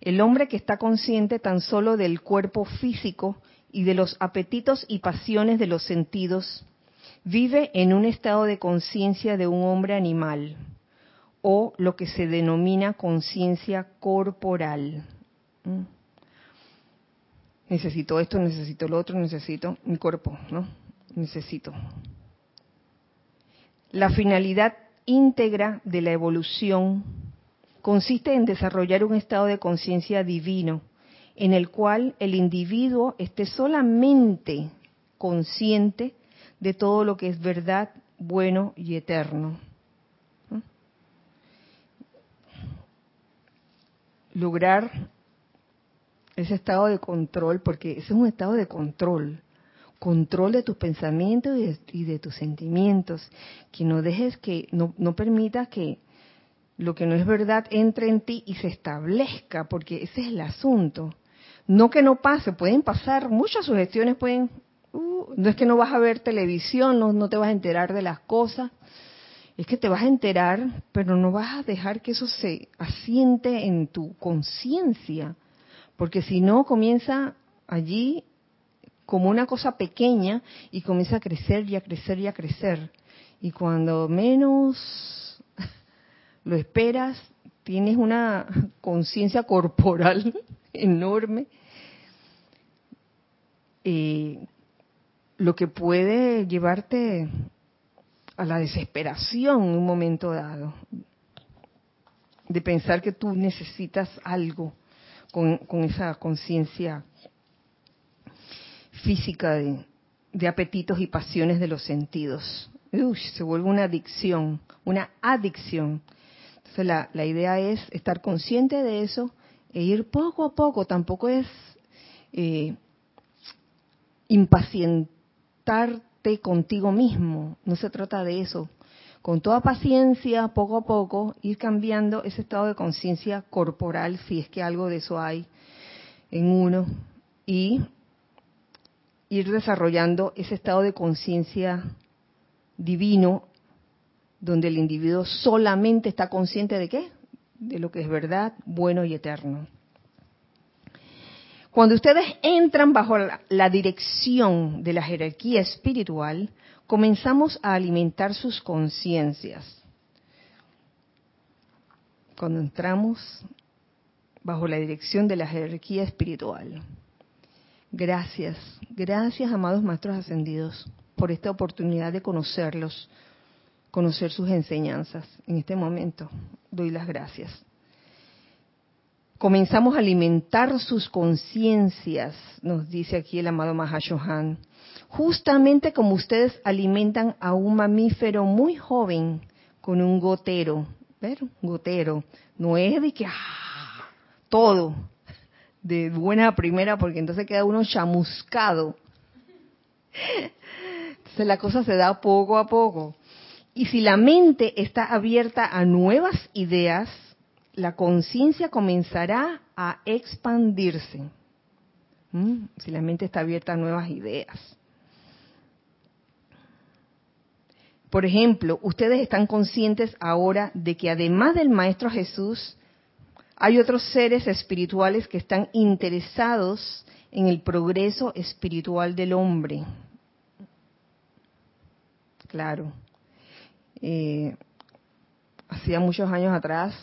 el hombre que está consciente tan solo del cuerpo físico y de los apetitos y pasiones de los sentidos, vive en un estado de conciencia de un hombre animal, o lo que se denomina conciencia corporal. ¿Mm? Necesito esto, necesito lo otro, necesito mi cuerpo, ¿no? Necesito. La finalidad íntegra de la evolución consiste en desarrollar un estado de conciencia divino en el cual el individuo esté solamente consciente de todo lo que es verdad, bueno y eterno. Lograr ese estado de control, porque ese es un estado de control, control de tus pensamientos y de, tus sentimientos, que no dejes que, no, no permitas que lo que no es verdad entre en ti y se establezca, porque ese es el asunto. No que no pase, pueden pasar, muchas sugestiones pueden, uh, no es que no vas a ver televisión, no, no te vas a enterar de las cosas, es que te vas a enterar, pero no vas a dejar que eso se asiente en tu conciencia, porque si no comienza allí como una cosa pequeña y comienza a crecer y a crecer y a crecer. Y cuando menos lo esperas, tienes una conciencia corporal enorme, eh, lo que puede llevarte a la desesperación en un momento dado, de pensar que tú necesitas algo con, esa conciencia física de, apetitos y pasiones de los sentidos. se vuelve una adicción, una adicción. Entonces la, idea es estar consciente de eso e ir poco a poco. Tampoco es eh, impacientarte contigo mismo. No se trata de eso con toda paciencia, poco a poco, ir cambiando ese estado de conciencia corporal, si es que algo de eso hay en uno, y ir desarrollando ese estado de conciencia divino, donde el individuo solamente está consciente de qué? De lo que es verdad, bueno y eterno. Cuando ustedes entran bajo la, dirección de la jerarquía espiritual, comenzamos a alimentar sus conciencias. Cuando entramos bajo la dirección de la jerarquía espiritual. Gracias, gracias amados maestros ascendidos por esta oportunidad de conocerlos, conocer sus enseñanzas. En este momento doy las gracias. Comenzamos a alimentar sus conciencias, nos dice aquí el amado Mahashohan justamente como ustedes alimentan a un mamífero muy joven con un gotero. ¿Ver? gotero. No es de que ¡ah! todo de buena primera, porque entonces queda uno chamuscado. Entonces la cosa se da poco a poco. Y si la mente está abierta a nuevas ideas, la conciencia comenzará a expandirse. ¿Mm? Si la mente está abierta a nuevas ideas. Por ejemplo, ustedes están conscientes ahora de que además del Maestro Jesús, hay otros seres espirituales que están interesados en el progreso espiritual del hombre. Claro. Eh, hacía muchos años atrás,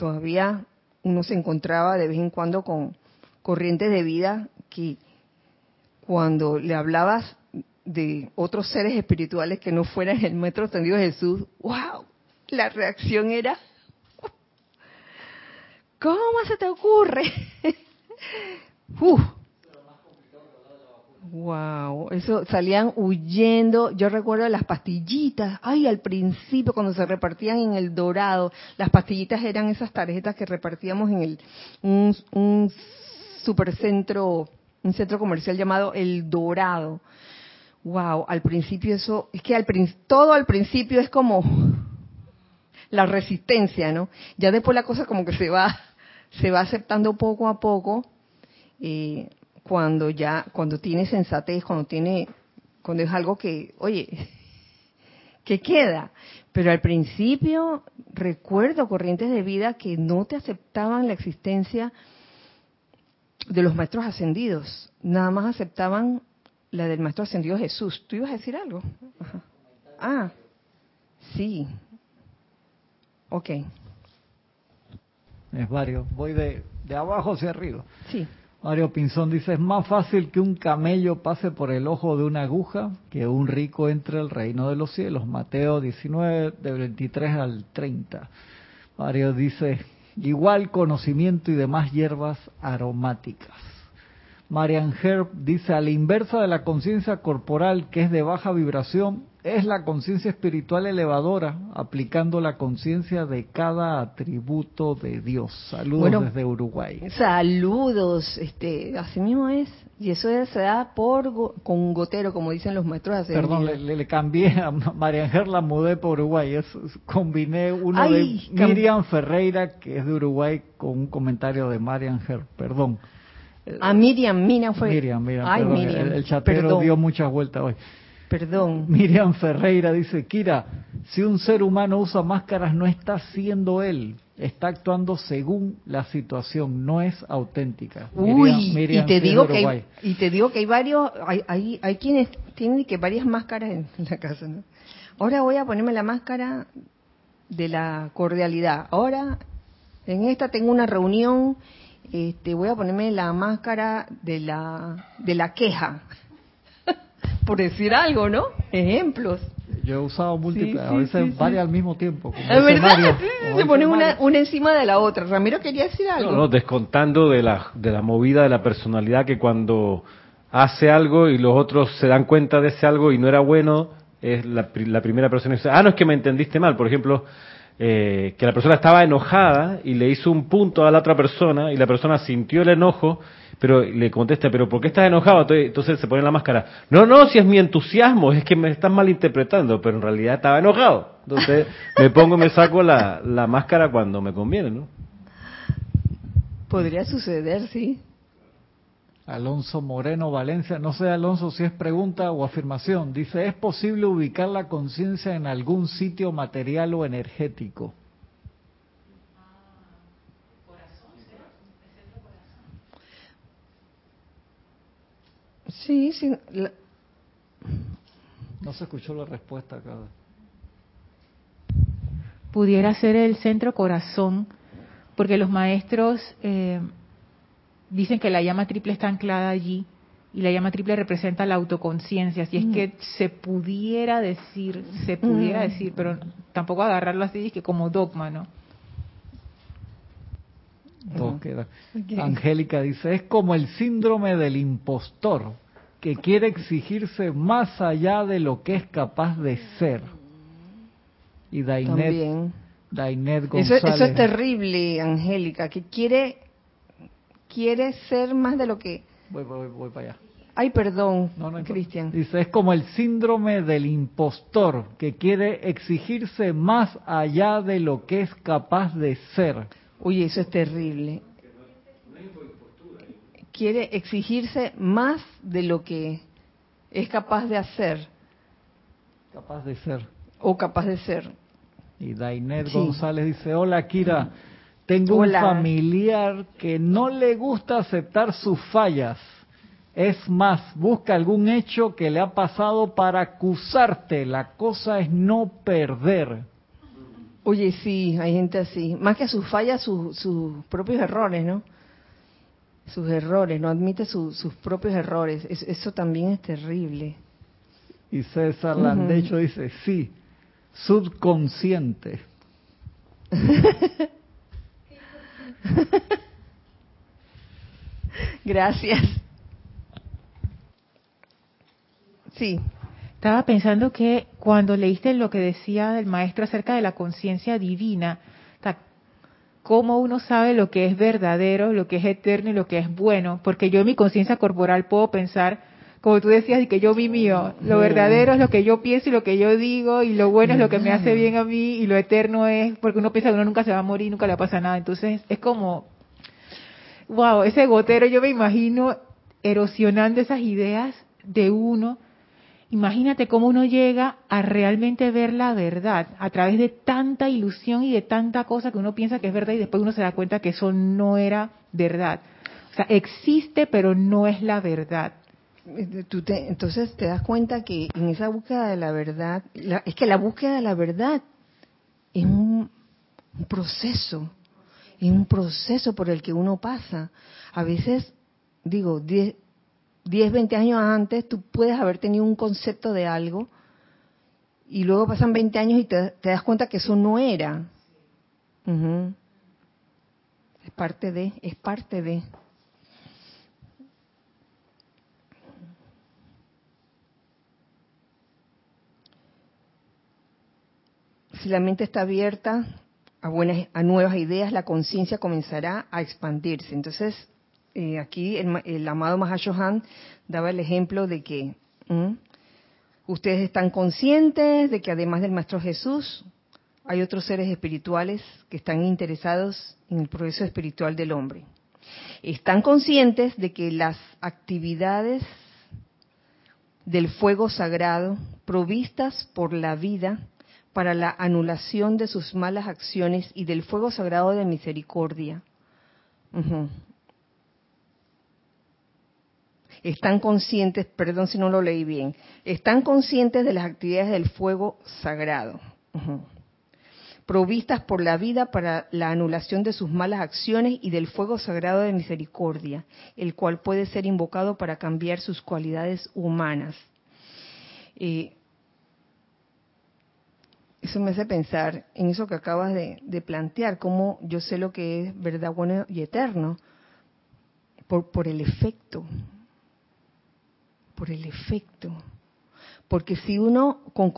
todavía uno se encontraba de vez en cuando con corrientes de vida que cuando le hablabas de otros seres espirituales que no fueran el Maestro Ascendido Jesús, wow, la reacción era, ¿cómo se te ocurre? Wow, eso salían huyendo. Yo recuerdo las pastillitas. Ay, al principio cuando se repartían en el Dorado, las pastillitas eran esas tarjetas que repartíamos en el un, un supercentro, un centro comercial llamado El Dorado. Wow, al principio eso, es que al, todo al principio es como la resistencia, ¿no? Ya después la cosa como que se va, se va aceptando poco a poco, eh, cuando ya, cuando tiene sensatez, cuando tiene, cuando es algo que, oye, que queda. Pero al principio recuerdo corrientes de vida que no te aceptaban la existencia de los maestros ascendidos, nada más aceptaban la del maestro ascendido Jesús. ¿Tú ibas a decir algo? Ah, sí. Ok. Es varios. Voy de, de abajo hacia arriba. Sí. Mario Pinzón dice, es más fácil que un camello pase por el ojo de una aguja que un rico entre al reino de los cielos. Mateo 19, de 23 al 30. Mario dice, igual conocimiento y demás hierbas aromáticas. Marian Herb dice, a la inversa de la conciencia corporal, que es de baja vibración, es la conciencia espiritual elevadora, aplicando la conciencia de cada atributo de Dios. Saludos desde Uruguay. Saludos, este, así mismo es. Y eso se da por con gotero, como dicen los maestros. Perdón, le, cambié a Marian Herb, la mudé por Uruguay. Es, combiné uno de Miriam Ferreira, que es de Uruguay, con un comentario de Marian Herb. Perdón. A Miriam, Miriam fue. Miriam, Miriam, Ay, Miriam. El, chatero dio muchas vueltas hoy. Perdón. Miriam Ferreira dice, Kira, si un ser humano usa máscaras no está siendo él, está actuando según la situación, no es auténtica. Uy, y te digo que hay, y te digo que hay varios, hay, hay, hay quienes tienen que varias máscaras en la casa, ¿no? Ahora voy a ponerme la máscara de la cordialidad. Ahora en esta tengo una reunión este, voy a ponerme la máscara de la, de la queja, por decir algo, ¿no? Ejemplos. Yo he usado múltiples, a veces varias al mismo tiempo. es verdad, se pone una, una, encima de la otra. Ramiro quería decir algo. No, descontando de la, de la movida de la personalidad que cuando hace algo y los otros se dan cuenta de ese algo y no era bueno, es la, la primera persona que dice, ah, no es que me entendiste mal. Por ejemplo, eh, que la persona estaba enojada y le hizo un punto a la otra persona y la persona sintió el enojo, pero le contesta, pero ¿por qué estás enojado? Entonces se pone la máscara. No, no, si es mi entusiasmo, es que me estás malinterpretando, pero en realidad estaba enojado. Entonces me pongo, me saco la, la máscara cuando me conviene, ¿no? Podría suceder, sí. Alonso Moreno Valencia, no sé Alonso si es pregunta o afirmación, dice, ¿es posible ubicar la conciencia en algún sitio material o energético? Sí, sí. No se escuchó la respuesta acá. Pudiera ser el centro corazón, porque los maestros eh, dicen que la llama triple está anclada allí y la llama triple representa la autoconciencia. Si es que mm. se pudiera decir, se pudiera mm. decir, pero tampoco agarrarlo así que como dogma, ¿no? Angélica dice, es como el síndrome del impostor que quiere exigirse más allá de lo que es capaz de ser. Y Dainet, Dainet González. Eso, eso es terrible, Angélica, que quiere quiere ser más de lo que... Voy, voy, voy para allá. Ay, perdón, Cristian. Dice, es como el síndrome del impostor, que quiere exigirse más allá de lo que es capaz de ser. Uy, eso es terrible. Quiere exigirse más de lo que es capaz de hacer. Capaz de ser. O capaz de ser. Y Dainet González dice, hola Kira, tengo un familiar que no le gusta aceptar sus fallas. Es más, busca algún hecho que le ha pasado para acusarte. La cosa es no perder. Oye, sí, hay gente así. Más que a sus fallas, sus propios errores, ¿no? Sus errores, no admite sus propios errores. eso también es terrible. Y César Landecho dice, sí, subconsciente. Gracias. Sí. Estaba pensando que cuando leíste lo que decía el maestro acerca de la conciencia divina, cómo uno sabe lo que es verdadero, lo que es eterno y lo que es bueno, porque yo en mi conciencia corporal puedo pensar como tú decías, y que yo vi mío. Lo verdadero es lo que yo pienso y lo que yo digo, y lo bueno es lo que me hace bien a mí, y lo eterno es, porque uno piensa que uno nunca se va a morir, nunca le pasa nada. Entonces, es como, wow, ese gotero, yo me imagino erosionando esas ideas de uno. Imagínate cómo uno llega a realmente ver la verdad a través de tanta ilusión y de tanta cosa que uno piensa que es verdad y después uno se da cuenta que eso no era verdad. O sea, existe pero no es la verdad. Te, entonces te das cuenta que en esa búsqueda de la verdad, es que la búsqueda de la verdad es un, proceso, es un proceso por el que uno pasa. A veces, digo, 10, 20 años antes tú puedes haber tenido un concepto de algo y luego pasan 20 años y te, te das cuenta que eso no era. Es parte de, es parte de. Si la mente está abierta a, buenas, a nuevas ideas, la conciencia comenzará a expandirse. Entonces, eh, aquí el, el, amado Mahashohan daba el ejemplo de que ustedes están conscientes de que además del Maestro Jesús, hay otros seres espirituales que están interesados en el progreso espiritual del hombre. Están conscientes de que las actividades del fuego sagrado provistas por la vida para la anulación de sus malas acciones y del fuego sagrado de misericordia. Están conscientes, perdón si no lo leí bien, están conscientes de las actividades del fuego sagrado, provistas por la vida para la anulación de sus malas acciones y del fuego sagrado de misericordia, el cual puede ser invocado para cambiar sus cualidades humanas. Eh, eso me hace pensar en eso que acabas de, plantear, cómo yo sé lo que es verdad, bueno y eterno, por, por el efecto, por el efecto. Porque si uno con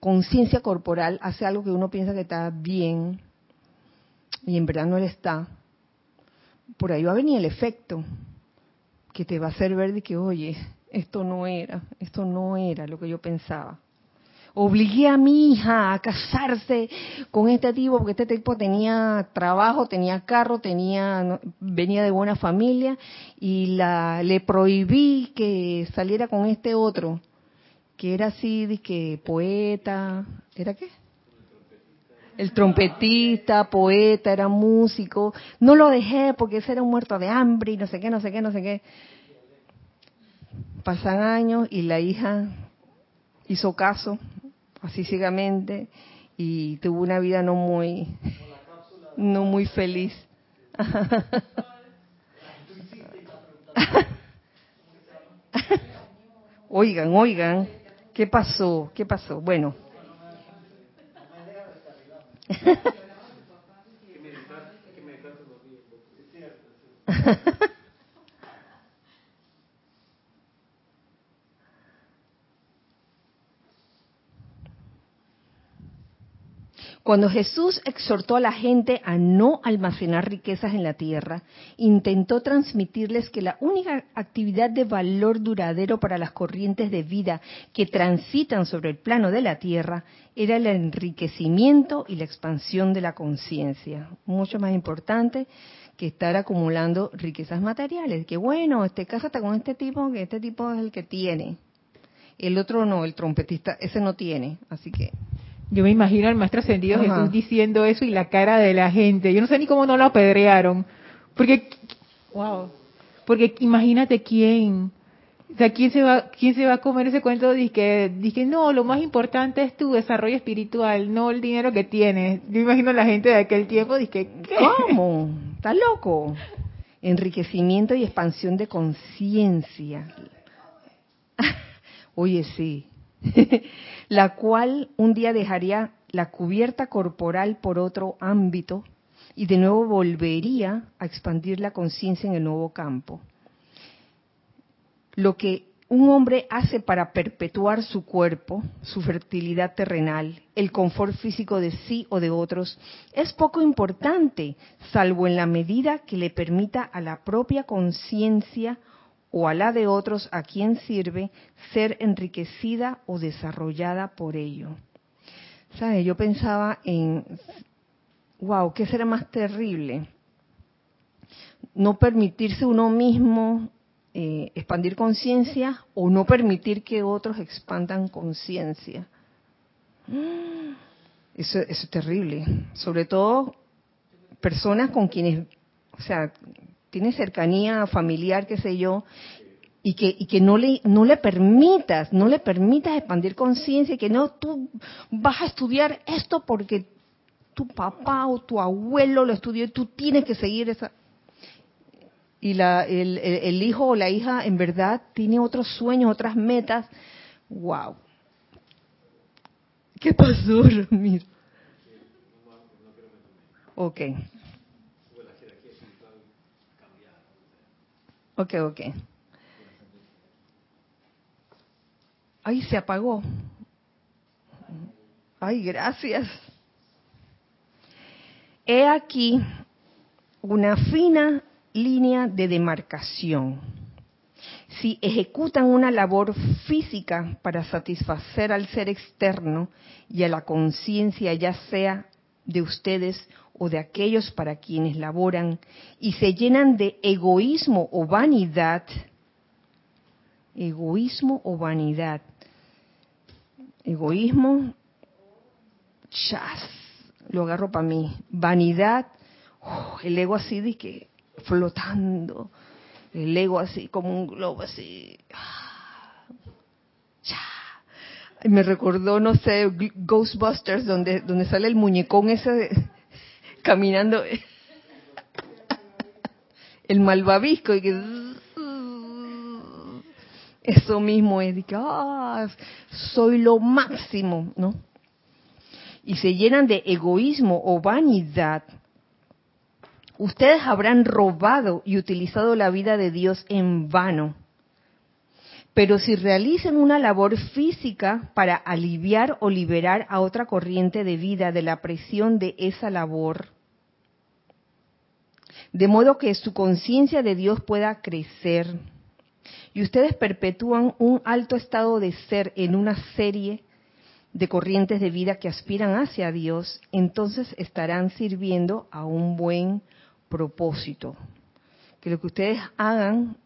conciencia corporal hace algo que uno piensa que está bien y en verdad no le está, por ahí va a venir el efecto que te va a hacer ver de que, oye, esto no era, esto no era lo que yo pensaba obligué a mi hija a casarse con este tipo porque este tipo tenía trabajo, tenía carro, tenía venía de buena familia y la le prohibí que saliera con este otro que era así de que poeta, ¿era qué? El trompetista, poeta, era músico. No lo dejé porque ese era un muerto de hambre y no sé qué, no sé qué, no sé qué. Pasan años y la hija hizo caso así ciegamente y tuvo una vida no muy no muy feliz. oigan, oigan, ¿qué pasó? ¿Qué pasó? Bueno. Cuando Jesús exhortó a la gente a no almacenar riquezas en la tierra, intentó transmitirles que la única actividad de valor duradero para las corrientes de vida que transitan sobre el plano de la tierra era el enriquecimiento y la expansión de la conciencia. Mucho más importante que estar acumulando riquezas materiales. Que bueno, este casa está con este tipo, que este tipo es el que tiene. El otro no, el trompetista, ese no tiene. Así que yo me imagino al maestro ascendido Ajá. Jesús diciendo eso y la cara de la gente. Yo no sé ni cómo no lo apedrearon. Porque, wow. Porque imagínate quién. O sea, ¿quién se va, quién se va a comer ese cuento que, dije, no, lo más importante es tu desarrollo espiritual, no el dinero que tienes? Yo imagino a la gente de aquel tiempo, dije, ¿qué? ¿Cómo? ¿Estás loco? Enriquecimiento y expansión de conciencia. Oye, sí. la cual un día dejaría la cubierta corporal por otro ámbito y de nuevo volvería a expandir la conciencia en el nuevo campo. Lo que un hombre hace para perpetuar su cuerpo, su fertilidad terrenal, el confort físico de sí o de otros, es poco importante, salvo en la medida que le permita a la propia conciencia o a la de otros a quien sirve ser enriquecida o desarrollada por ello. ¿Sabes? Yo pensaba en, wow, ¿qué será más terrible? No permitirse uno mismo eh, expandir conciencia o no permitir que otros expandan conciencia. Eso, eso es terrible. Sobre todo personas con quienes, o sea, tiene cercanía familiar, qué sé yo, y que, y que no le no le permitas, no le permitas expandir conciencia y que no tú vas a estudiar esto porque tu papá o tu abuelo lo estudió y tú tienes que seguir esa y la, el, el, hijo o la hija en verdad tiene otros sueños, otras metas. Wow. ¿Qué pasó, Ramiro? Ok. Ok, ok. Ay, se apagó. Ay, gracias. He aquí una fina línea de demarcación. Si ejecutan una labor física para satisfacer al ser externo y a la conciencia, ya sea de ustedes o de aquellos para quienes laboran, y se llenan de egoísmo o vanidad, egoísmo o vanidad, egoísmo, chas, lo agarro para mí, vanidad, oh, el ego así de que flotando, el ego así como un globo así. Me recordó, no sé, Ghostbusters, donde, donde sale el muñecón ese de, caminando, el malvavisco, y que eso mismo es, de que, ah, soy lo máximo, ¿no? Y se llenan de egoísmo o vanidad ustedes habrán robado y utilizado la vida de Dios en vano. Pero si realizan una labor física para aliviar o liberar a otra corriente de vida de la presión de esa labor, de modo que su conciencia de Dios pueda crecer, y ustedes perpetúan un alto estado de ser en una serie de corrientes de vida que aspiran hacia Dios, entonces estarán sirviendo a un buen propósito. Que lo que ustedes hagan,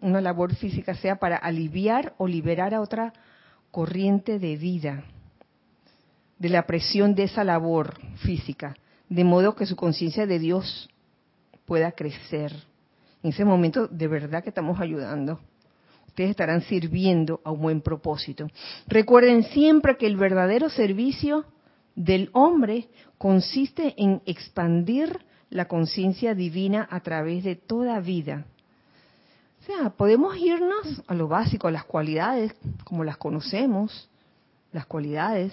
una labor física, sea para aliviar o liberar a otra corriente de vida de la presión de esa labor física, de modo que su conciencia de Dios pueda crecer. En ese momento, de verdad que estamos ayudando. Ustedes estarán sirviendo a un buen propósito. Recuerden siempre que el verdadero servicio del hombre consiste en expandir la conciencia divina a través de toda vida. O sea, podemos irnos a lo básico, a las cualidades, como las conocemos, las cualidades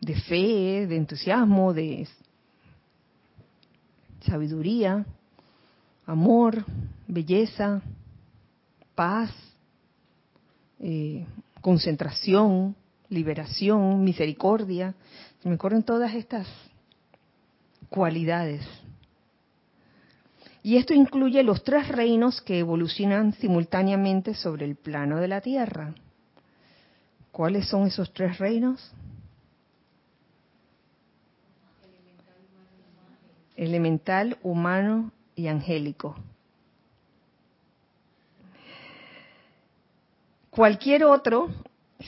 de fe, de entusiasmo, de sabiduría, amor, belleza, paz, eh, concentración, liberación, misericordia. Se me corren todas estas cualidades. Y esto incluye los tres reinos que evolucionan simultáneamente sobre el plano de la Tierra. ¿Cuáles son esos tres reinos? Elemental, humano y angélico. Cualquier otro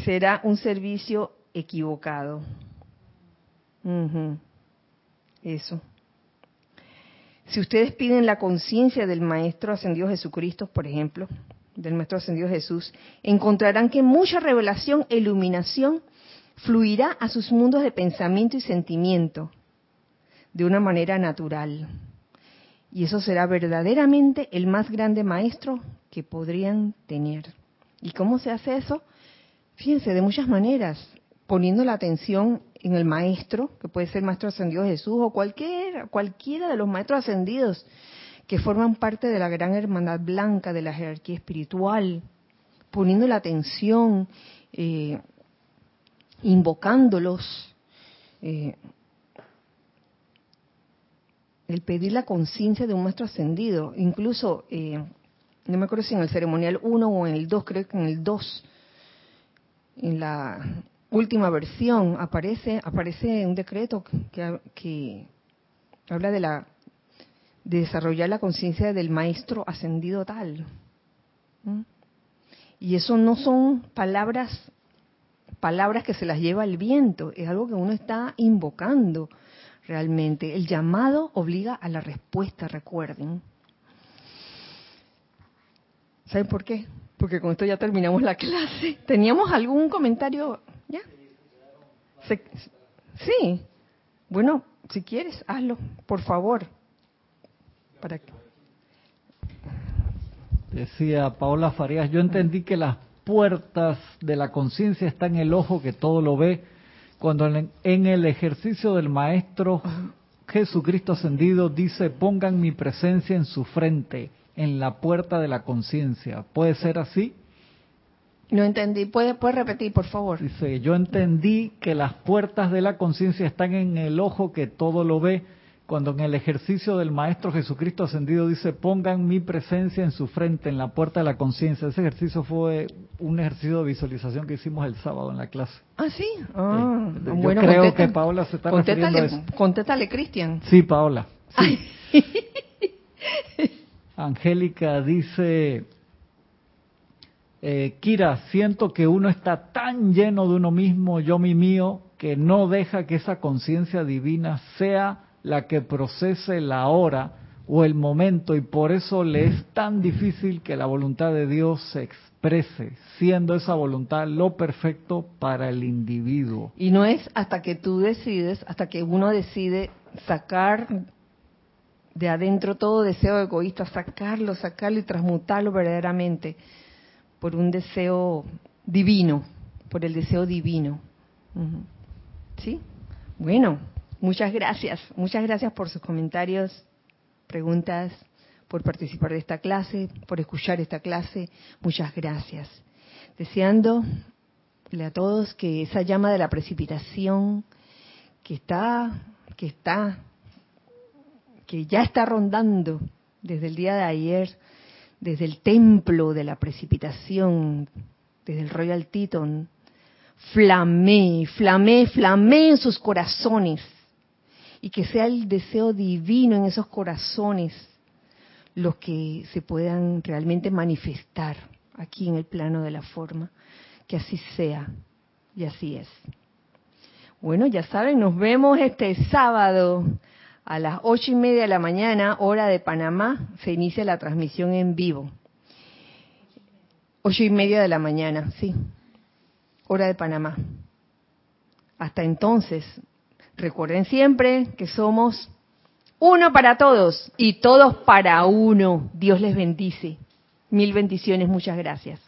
será un servicio equivocado. Eso. Si ustedes piden la conciencia del Maestro Ascendido Jesucristo, por ejemplo, del Maestro Ascendido Jesús, encontrarán que mucha revelación e iluminación fluirá a sus mundos de pensamiento y sentimiento de una manera natural. Y eso será verdaderamente el más grande maestro que podrían tener. ¿Y cómo se hace eso? Fíjense, de muchas maneras, poniendo la atención en el maestro, que puede ser maestro ascendido Jesús o cualquiera, cualquiera de los maestros ascendidos que forman parte de la gran hermandad blanca de la jerarquía espiritual, poniendo la atención, eh, invocándolos, eh, el pedir la conciencia de un maestro ascendido, incluso eh, no me acuerdo si en el ceremonial 1 o en el 2, creo que en el 2, en la última versión aparece aparece un decreto que, que habla de la de desarrollar la conciencia del maestro ascendido tal. Y eso no son palabras palabras que se las lleva el viento, es algo que uno está invocando realmente. El llamado obliga a la respuesta, recuerden. ¿Saben por qué? Porque con esto ya terminamos la clase. ¿Teníamos algún comentario? ¿Ya? sí. Bueno, si quieres, hazlo, por favor. Para que... Decía Paola Farías, yo entendí que las puertas de la conciencia están en el ojo que todo lo ve, cuando en el ejercicio del Maestro Jesucristo ascendido dice, pongan mi presencia en su frente en la puerta de la conciencia. ¿Puede ser así? No entendí. ¿Puede, ¿Puede repetir, por favor? Dice, yo entendí que las puertas de la conciencia están en el ojo que todo lo ve, cuando en el ejercicio del Maestro Jesucristo ascendido dice, pongan mi presencia en su frente, en la puerta de la conciencia. Ese ejercicio fue un ejercicio de visualización que hicimos el sábado en la clase. Ah, sí. Ah, yo bueno, creo que Paola se está refiriendo a eso. Contéstale, Cristian. Sí, Paola. Sí. Angélica dice, eh, Kira, siento que uno está tan lleno de uno mismo, yo mi mío, que no deja que esa conciencia divina sea la que procese la hora o el momento y por eso le es tan difícil que la voluntad de Dios se exprese, siendo esa voluntad lo perfecto para el individuo. Y no es hasta que tú decides, hasta que uno decide sacar de adentro todo deseo egoísta, sacarlo, sacarlo y transmutarlo verdaderamente por un deseo divino, por el deseo divino. ¿Sí? Bueno, muchas gracias. Muchas gracias por sus comentarios, preguntas, por participar de esta clase, por escuchar esta clase. Muchas gracias. Deseando a todos que esa llama de la precipitación que está, que está que ya está rondando desde el día de ayer, desde el templo de la precipitación, desde el Royal Teton, flamé, flamé, flamé en sus corazones y que sea el deseo divino en esos corazones los que se puedan realmente manifestar aquí en el plano de la forma. Que así sea y así es. Bueno, ya saben, nos vemos este sábado a las ocho y media de la mañana, hora de Panamá, se inicia la transmisión en vivo. Ocho y media de la mañana, sí, hora de Panamá. Hasta entonces, recuerden siempre que somos uno para todos y todos para uno. Dios les bendice. Mil bendiciones, muchas gracias.